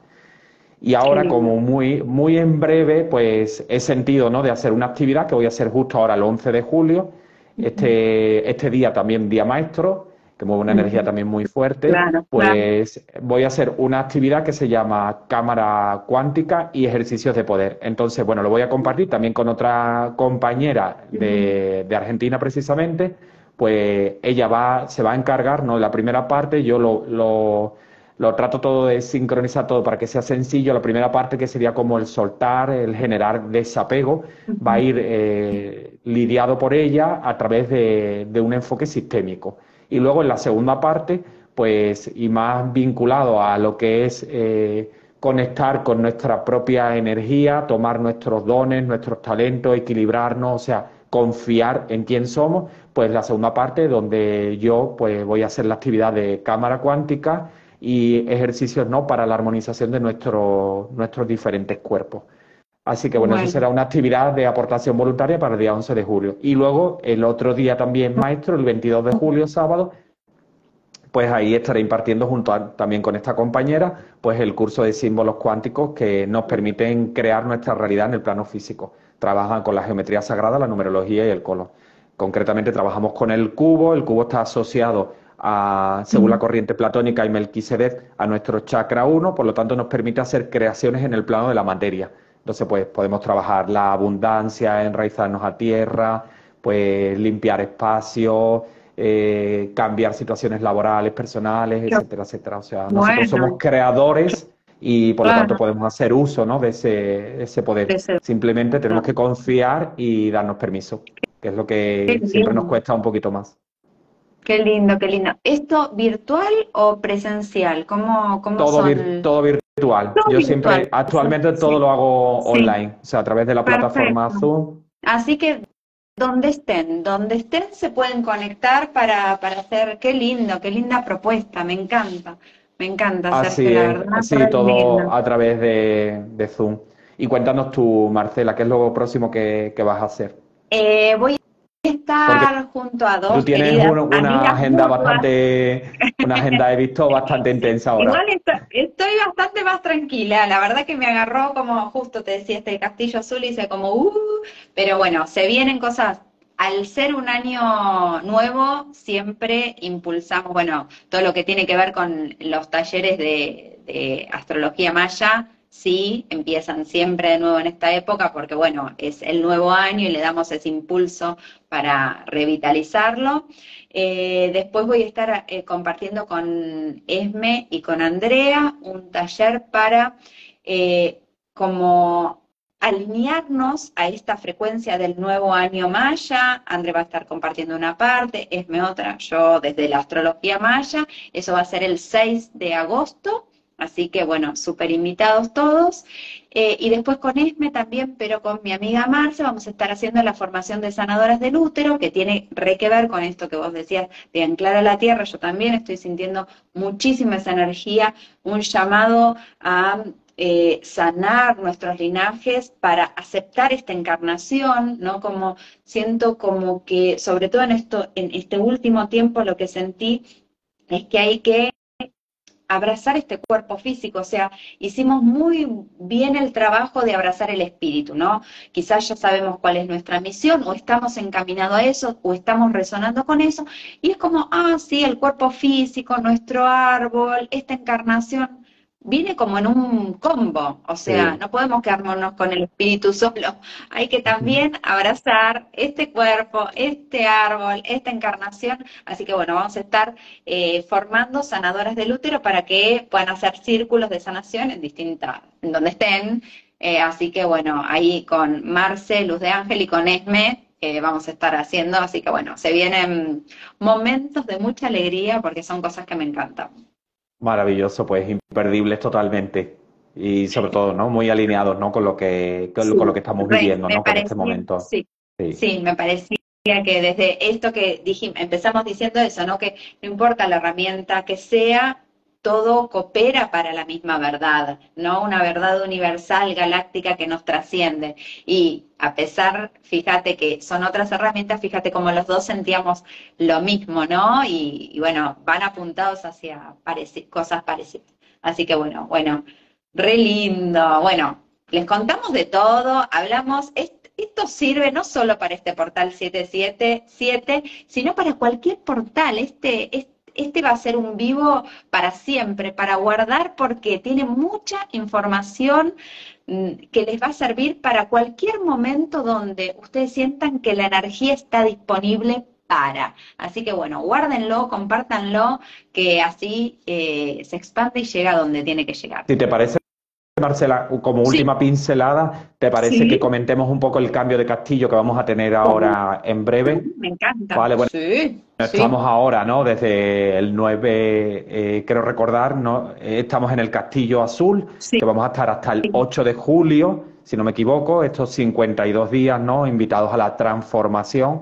Y ahora, como muy, muy en breve, pues he sentido ¿no? de hacer una actividad que voy a hacer justo ahora el 11 de julio. Este, este día también, día maestro, que mueve una energía también muy fuerte, pues voy a hacer una actividad que se llama cámara cuántica y ejercicios de poder. Entonces, bueno, lo voy a compartir también con otra compañera de, Argentina precisamente, pues ella va, se va a encargar, ¿no? La primera parte, yo lo, lo, trato todo de sincronizar todo para que sea sencillo. La primera parte que sería como el soltar, el generar desapego, va a ir eh, lidiado por ella a través de, de un enfoque sistémico. Y luego en la segunda parte, pues, y más vinculado a lo que es eh, conectar con nuestra propia energía, tomar nuestros dones, nuestros talentos, equilibrarnos, o sea, confiar en quién somos, pues la segunda parte donde yo pues voy a hacer la actividad de cámara cuántica y ejercicios no para la armonización de nuestro, nuestros diferentes cuerpos. Así que bueno, eso será una actividad de aportación voluntaria para el día 11 de julio. Y luego el otro día también, maestro, el 22 de julio, sábado, pues ahí estaré impartiendo junto también con esta compañera, pues el curso de símbolos cuánticos que nos permiten crear nuestra realidad en el plano físico. Trabajan con la geometría sagrada, la numerología y el color. Concretamente trabajamos con el cubo, el cubo está asociado a, según la corriente platónica y Melquisedec, a nuestro chakra 1, por lo tanto nos permite hacer creaciones en el plano de la materia. Entonces, pues podemos trabajar la abundancia, enraizarnos a tierra, pues limpiar espacios, eh, cambiar situaciones laborales, personales, etcétera, etcétera. O sea, nosotros somos creadores y por lo tanto podemos hacer uso ¿no? de ese, ese poder. Simplemente tenemos que confiar y darnos permiso, que es lo que siempre nos cuesta un poquito más. Qué lindo, qué lindo. ¿Esto virtual o presencial? ¿Cómo, cómo todo, todo virtual. Yo siempre, actualmente todo lo hago online, o sea, a través de la plataforma Zoom. Así que donde estén, donde estén se pueden conectar para, para hacer, qué lindo, qué linda propuesta, me encanta. Me encanta así la verdad. Así todo a través de, Zoom. Y cuéntanos tú, Marcela, ¿qué es lo próximo que, vas a hacer? Eh, voy estar junto a dos. Tú tienes una agenda bastante, una agenda he visto bastante intensa ahora. Igual estoy, bastante más tranquila. La verdad que me agarró como justo te decía este castillo azul y hice como uh, pero bueno, se vienen cosas al ser un año nuevo, siempre impulsamos, bueno, todo lo que tiene que ver con los talleres de, astrología maya, sí, empiezan siempre de nuevo en esta época porque, bueno, es el nuevo año y le damos ese impulso para revitalizarlo. Eh, después voy a estar eh, compartiendo con Esme y con Andrea un taller para eh, como alinearnos a esta frecuencia del nuevo año maya. André va a estar compartiendo una parte, Esme otra, yo desde la astrología maya. Eso va a ser el 6 de agosto. Así que bueno, súper invitados todos. Eh, y después con Esme también, pero con mi amiga Marce, vamos a estar haciendo la formación de sanadoras del útero, que tiene re que ver con esto que vos decías de anclar a la tierra. Yo también estoy sintiendo muchísima esa energía, un llamado a eh, sanar nuestros linajes para aceptar esta encarnación, ¿no? Como siento como que, sobre todo en esto, en este último tiempo, lo que sentí es que hay que abrazar este cuerpo físico, o sea, hicimos muy bien el trabajo de abrazar el espíritu, ¿no? Quizás ya sabemos cuál es nuestra misión, o estamos encaminados a eso, o estamos resonando con eso, y es como, ah, sí, el cuerpo físico, nuestro árbol, esta encarnación, viene como en un combo, o sea, no podemos quedarnos con el espíritu solo, hay que también abrazar este cuerpo, este árbol, esta encarnación, así que bueno, vamos a estar eh, formando sanadoras del útero para que puedan hacer círculos de sanación en distintas, en donde estén, eh, así que bueno, ahí con Marce, Luz de Ángel y con Esme, eh, vamos a estar haciendo, así que bueno, se vienen momentos de mucha alegría porque son cosas que me encantan. Maravilloso, pues imperdibles totalmente. Y sobre todo, ¿no? Muy alineados, ¿no? Con lo que, con, lo que estamos viviendo, ¿no? Con este momento. Sí, sí, me parecía que desde esto que dijimos, empezamos diciendo eso, ¿no? Que no importa la herramienta que sea, todo coopera para la misma verdad, ¿no? Una verdad universal, galáctica que nos trasciende. Y a pesar, fíjate que son otras herramientas, fíjate cómo los dos sentíamos lo mismo, ¿no? Y, bueno, van apuntados hacia cosas parecidas. Así que bueno, bueno, re lindo. Bueno, les contamos de todo, hablamos, esto sirve no solo para este portal 777, sino para cualquier portal. Este, este este va a ser un vivo para siempre, para guardar, porque tiene mucha información mm, que les va a servir para cualquier momento donde ustedes sientan que la energía está disponible para. Así que bueno, guárdenlo, compártanlo, que así eh, se expande y llega donde tiene que llegar. Si te parece, Marcela, como última pincelada, ¿te parece que comentemos un poco el cambio de castillo que vamos a tener ahora en breve? Me encanta. Vale, bueno, estamos ahora, ¿no? Desde el 9, eh, creo recordar, ¿no? Eh, estamos en el castillo azul, que vamos a estar hasta el 8 de julio, si no me equivoco, estos 52 días, ¿no? Invitados a la transformación,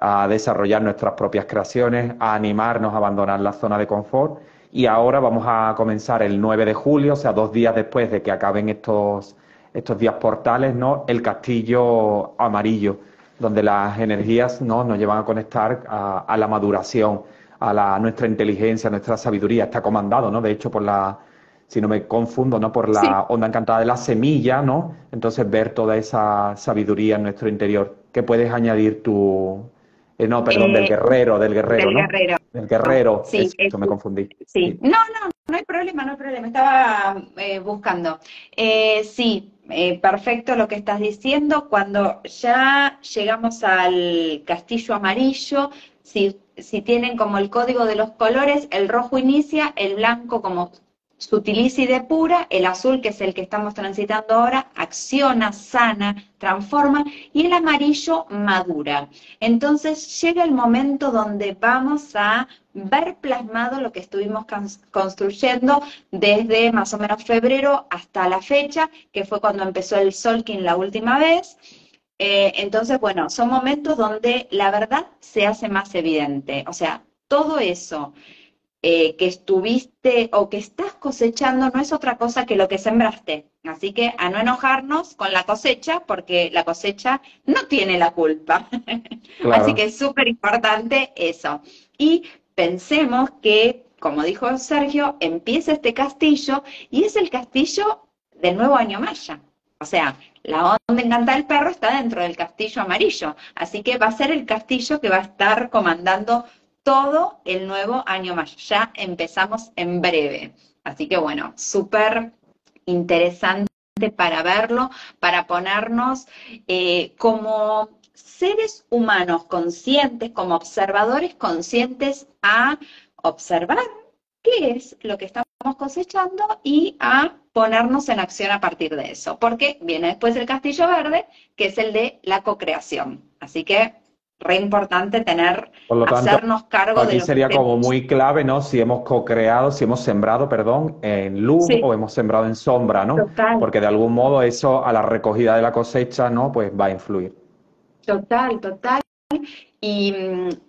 a desarrollar nuestras propias creaciones, a animarnos a abandonar la zona de confort y ahora vamos a comenzar el 9 de julio, o sea, dos días después de que acaben estos, estos días portales, ¿no? El castillo amarillo, donde las energías ¿no? nos llevan a conectar a, la maduración, a la, nuestra inteligencia, a nuestra sabiduría. Está comandado, ¿no? De hecho, por la, si no me confundo, ¿no? Por la onda encantada de la semilla, ¿no? Entonces ver toda esa sabiduría en nuestro interior. ¿Qué puedes añadir tú? Eh, no, perdón, del eh, guerrero, del guerrero, del Guerrero. Del guerrero, sí, eso, me confundí. Sí. no, no, no hay problema, no hay problema, estaba eh, buscando. sí, perfecto lo que estás diciendo. Cuando ya llegamos al castillo amarillo, si, si tienen como el código de los colores, el rojo inicia, el blanco como sutiliza y depura, el azul, que es el que estamos transitando ahora, acciona, sana, transforma, y el amarillo madura. Entonces llega el momento donde vamos a ver plasmado lo que estuvimos construyendo desde más o menos febrero hasta la fecha, que fue cuando empezó el Solking la última vez. Eh, entonces, bueno, son momentos donde la verdad se hace más evidente. O sea, todo eso eh, que estuviste o que estás cosechando no es otra cosa que lo que sembraste. Así que a no enojarnos con la cosecha, porque la cosecha no tiene la culpa. Así que es súper importante eso. Y pensemos que, como dijo Sergio, empieza este castillo y es el castillo del nuevo año maya. O sea, la onda encanta del perro está dentro del castillo amarillo, así que va a ser el castillo que va a estar comandando todo el nuevo año más. Ya empezamos en breve. Así que bueno, súper interesante para verlo, para ponernos eh, como seres humanos conscientes, como observadores conscientes a observar qué es lo que estamos cosechando y a ponernos en acción a partir de eso, porque viene después el castillo verde, que es el de la co-creación. Así que re importante tener, hacernos cargo aquí sería como muy clave, ¿no? Si hemos co-creado, si hemos sembrado, perdón, en luz o hemos sembrado en sombra, ¿no? Porque de algún modo eso a la recogida de la cosecha, ¿no? Pues va a influir. Total, total. Y,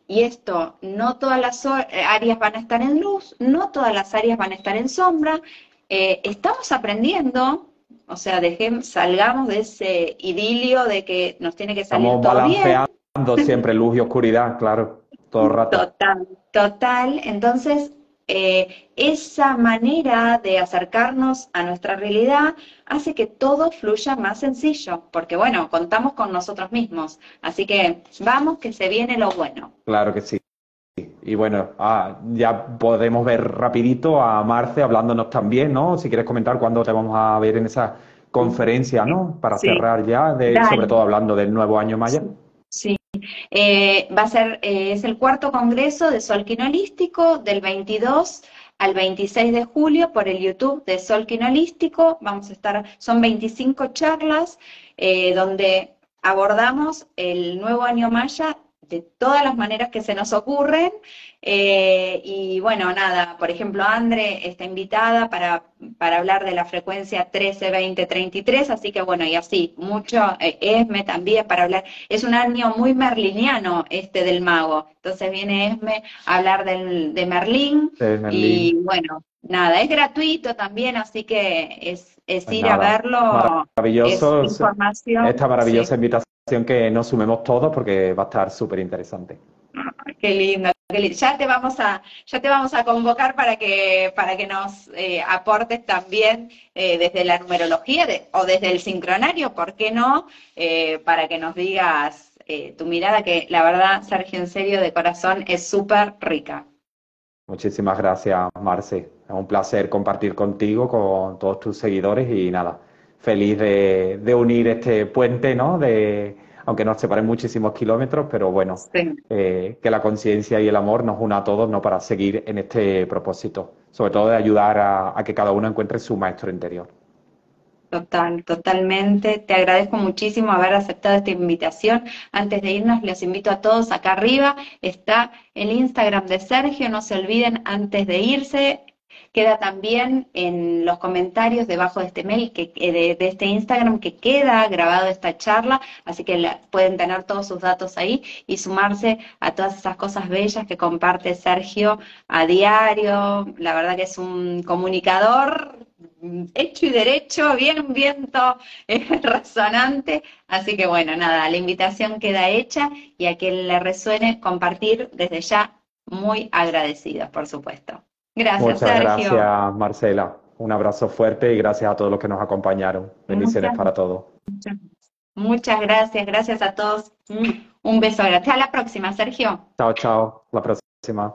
y, esto, no todas las áreas van a estar en luz, no todas las áreas van a estar en sombra. Eh, estamos aprendiendo, o sea, dejemos, salgamos de ese idilio de que nos tiene que salir Estamos todo bien siempre luz y oscuridad, claro, todo el rato. Total, total. Entonces, eh, esa manera de acercarnos a nuestra realidad hace que todo fluya más sencillo, porque bueno, contamos con nosotros mismos. Así que vamos, que se viene lo bueno. Claro que sí. Y bueno, ah, ya podemos ver rapidito a Marce hablándonos también, ¿no? Si quieres comentar cuándo te vamos a ver en esa conferencia, ¿no? Para cerrar ya, de, sobre todo hablando del nuevo año maya. Sí, eh, va a ser, eh, es el cuarto congreso de Sol Quinolístico del 22 al 26 de julio por el YouTube de Sol Quinolístico. Vamos a estar, son 25 charlas eh, donde abordamos el nuevo año maya de todas las maneras que se nos ocurren. Eh, y bueno, nada, por ejemplo, Andre está invitada para, para hablar de la frecuencia 13-20-33, así que bueno, y así, mucho, eh, Esme también para hablar, es un año muy merliniano este del mago, entonces viene Esme a hablar del, de Merlín, y bueno, nada, es gratuito también, así que es, es pues ir a verlo. Maravilloso, información, esta maravillosa invitación que nos sumemos todos porque va a estar súper interesante. Qué lindo, Ya te vamos a, ya te vamos a convocar para que, para que nos eh, aportes también eh, desde la numerología o desde el sincronario, ¿por qué no? Eh, para que nos digas tu mirada, que la verdad, Sergio, en serio, de corazón, es súper rica. Muchísimas gracias, Marce. Es un placer compartir contigo, con todos tus seguidores y nada, feliz de, unir este puente, ¿no? De, aunque nos separen muchísimos kilómetros, pero bueno, eh, que la conciencia y el amor nos una a todos, ¿no? Para seguir en este propósito, sobre todo de ayudar a, que cada uno encuentre su maestro interior. Total, totalmente. Te agradezco muchísimo haber aceptado esta invitación. Antes de irnos, les invito a todos acá arriba. Está el Instagram de Sergio. No se olviden antes de irse. Queda también en los comentarios debajo de este mail, que, de, este Instagram, que queda grabado esta charla, así que pueden tener todos sus datos ahí y sumarse a todas esas cosas bellas que comparte Sergio a diario. La verdad que es un comunicador hecho y derecho, bien viento, es razonante. Así que bueno, nada, la invitación queda hecha y a quien le resuene compartir desde ya, muy agradecidos, por supuesto. Gracias, Muchas gracias, Marcela. Un abrazo fuerte y gracias a todos los que nos acompañaron. Bendiciones para todos. Muchas, gracias, gracias a todos. Un beso. Hasta la próxima, Sergio. Chao, chao. La próxima.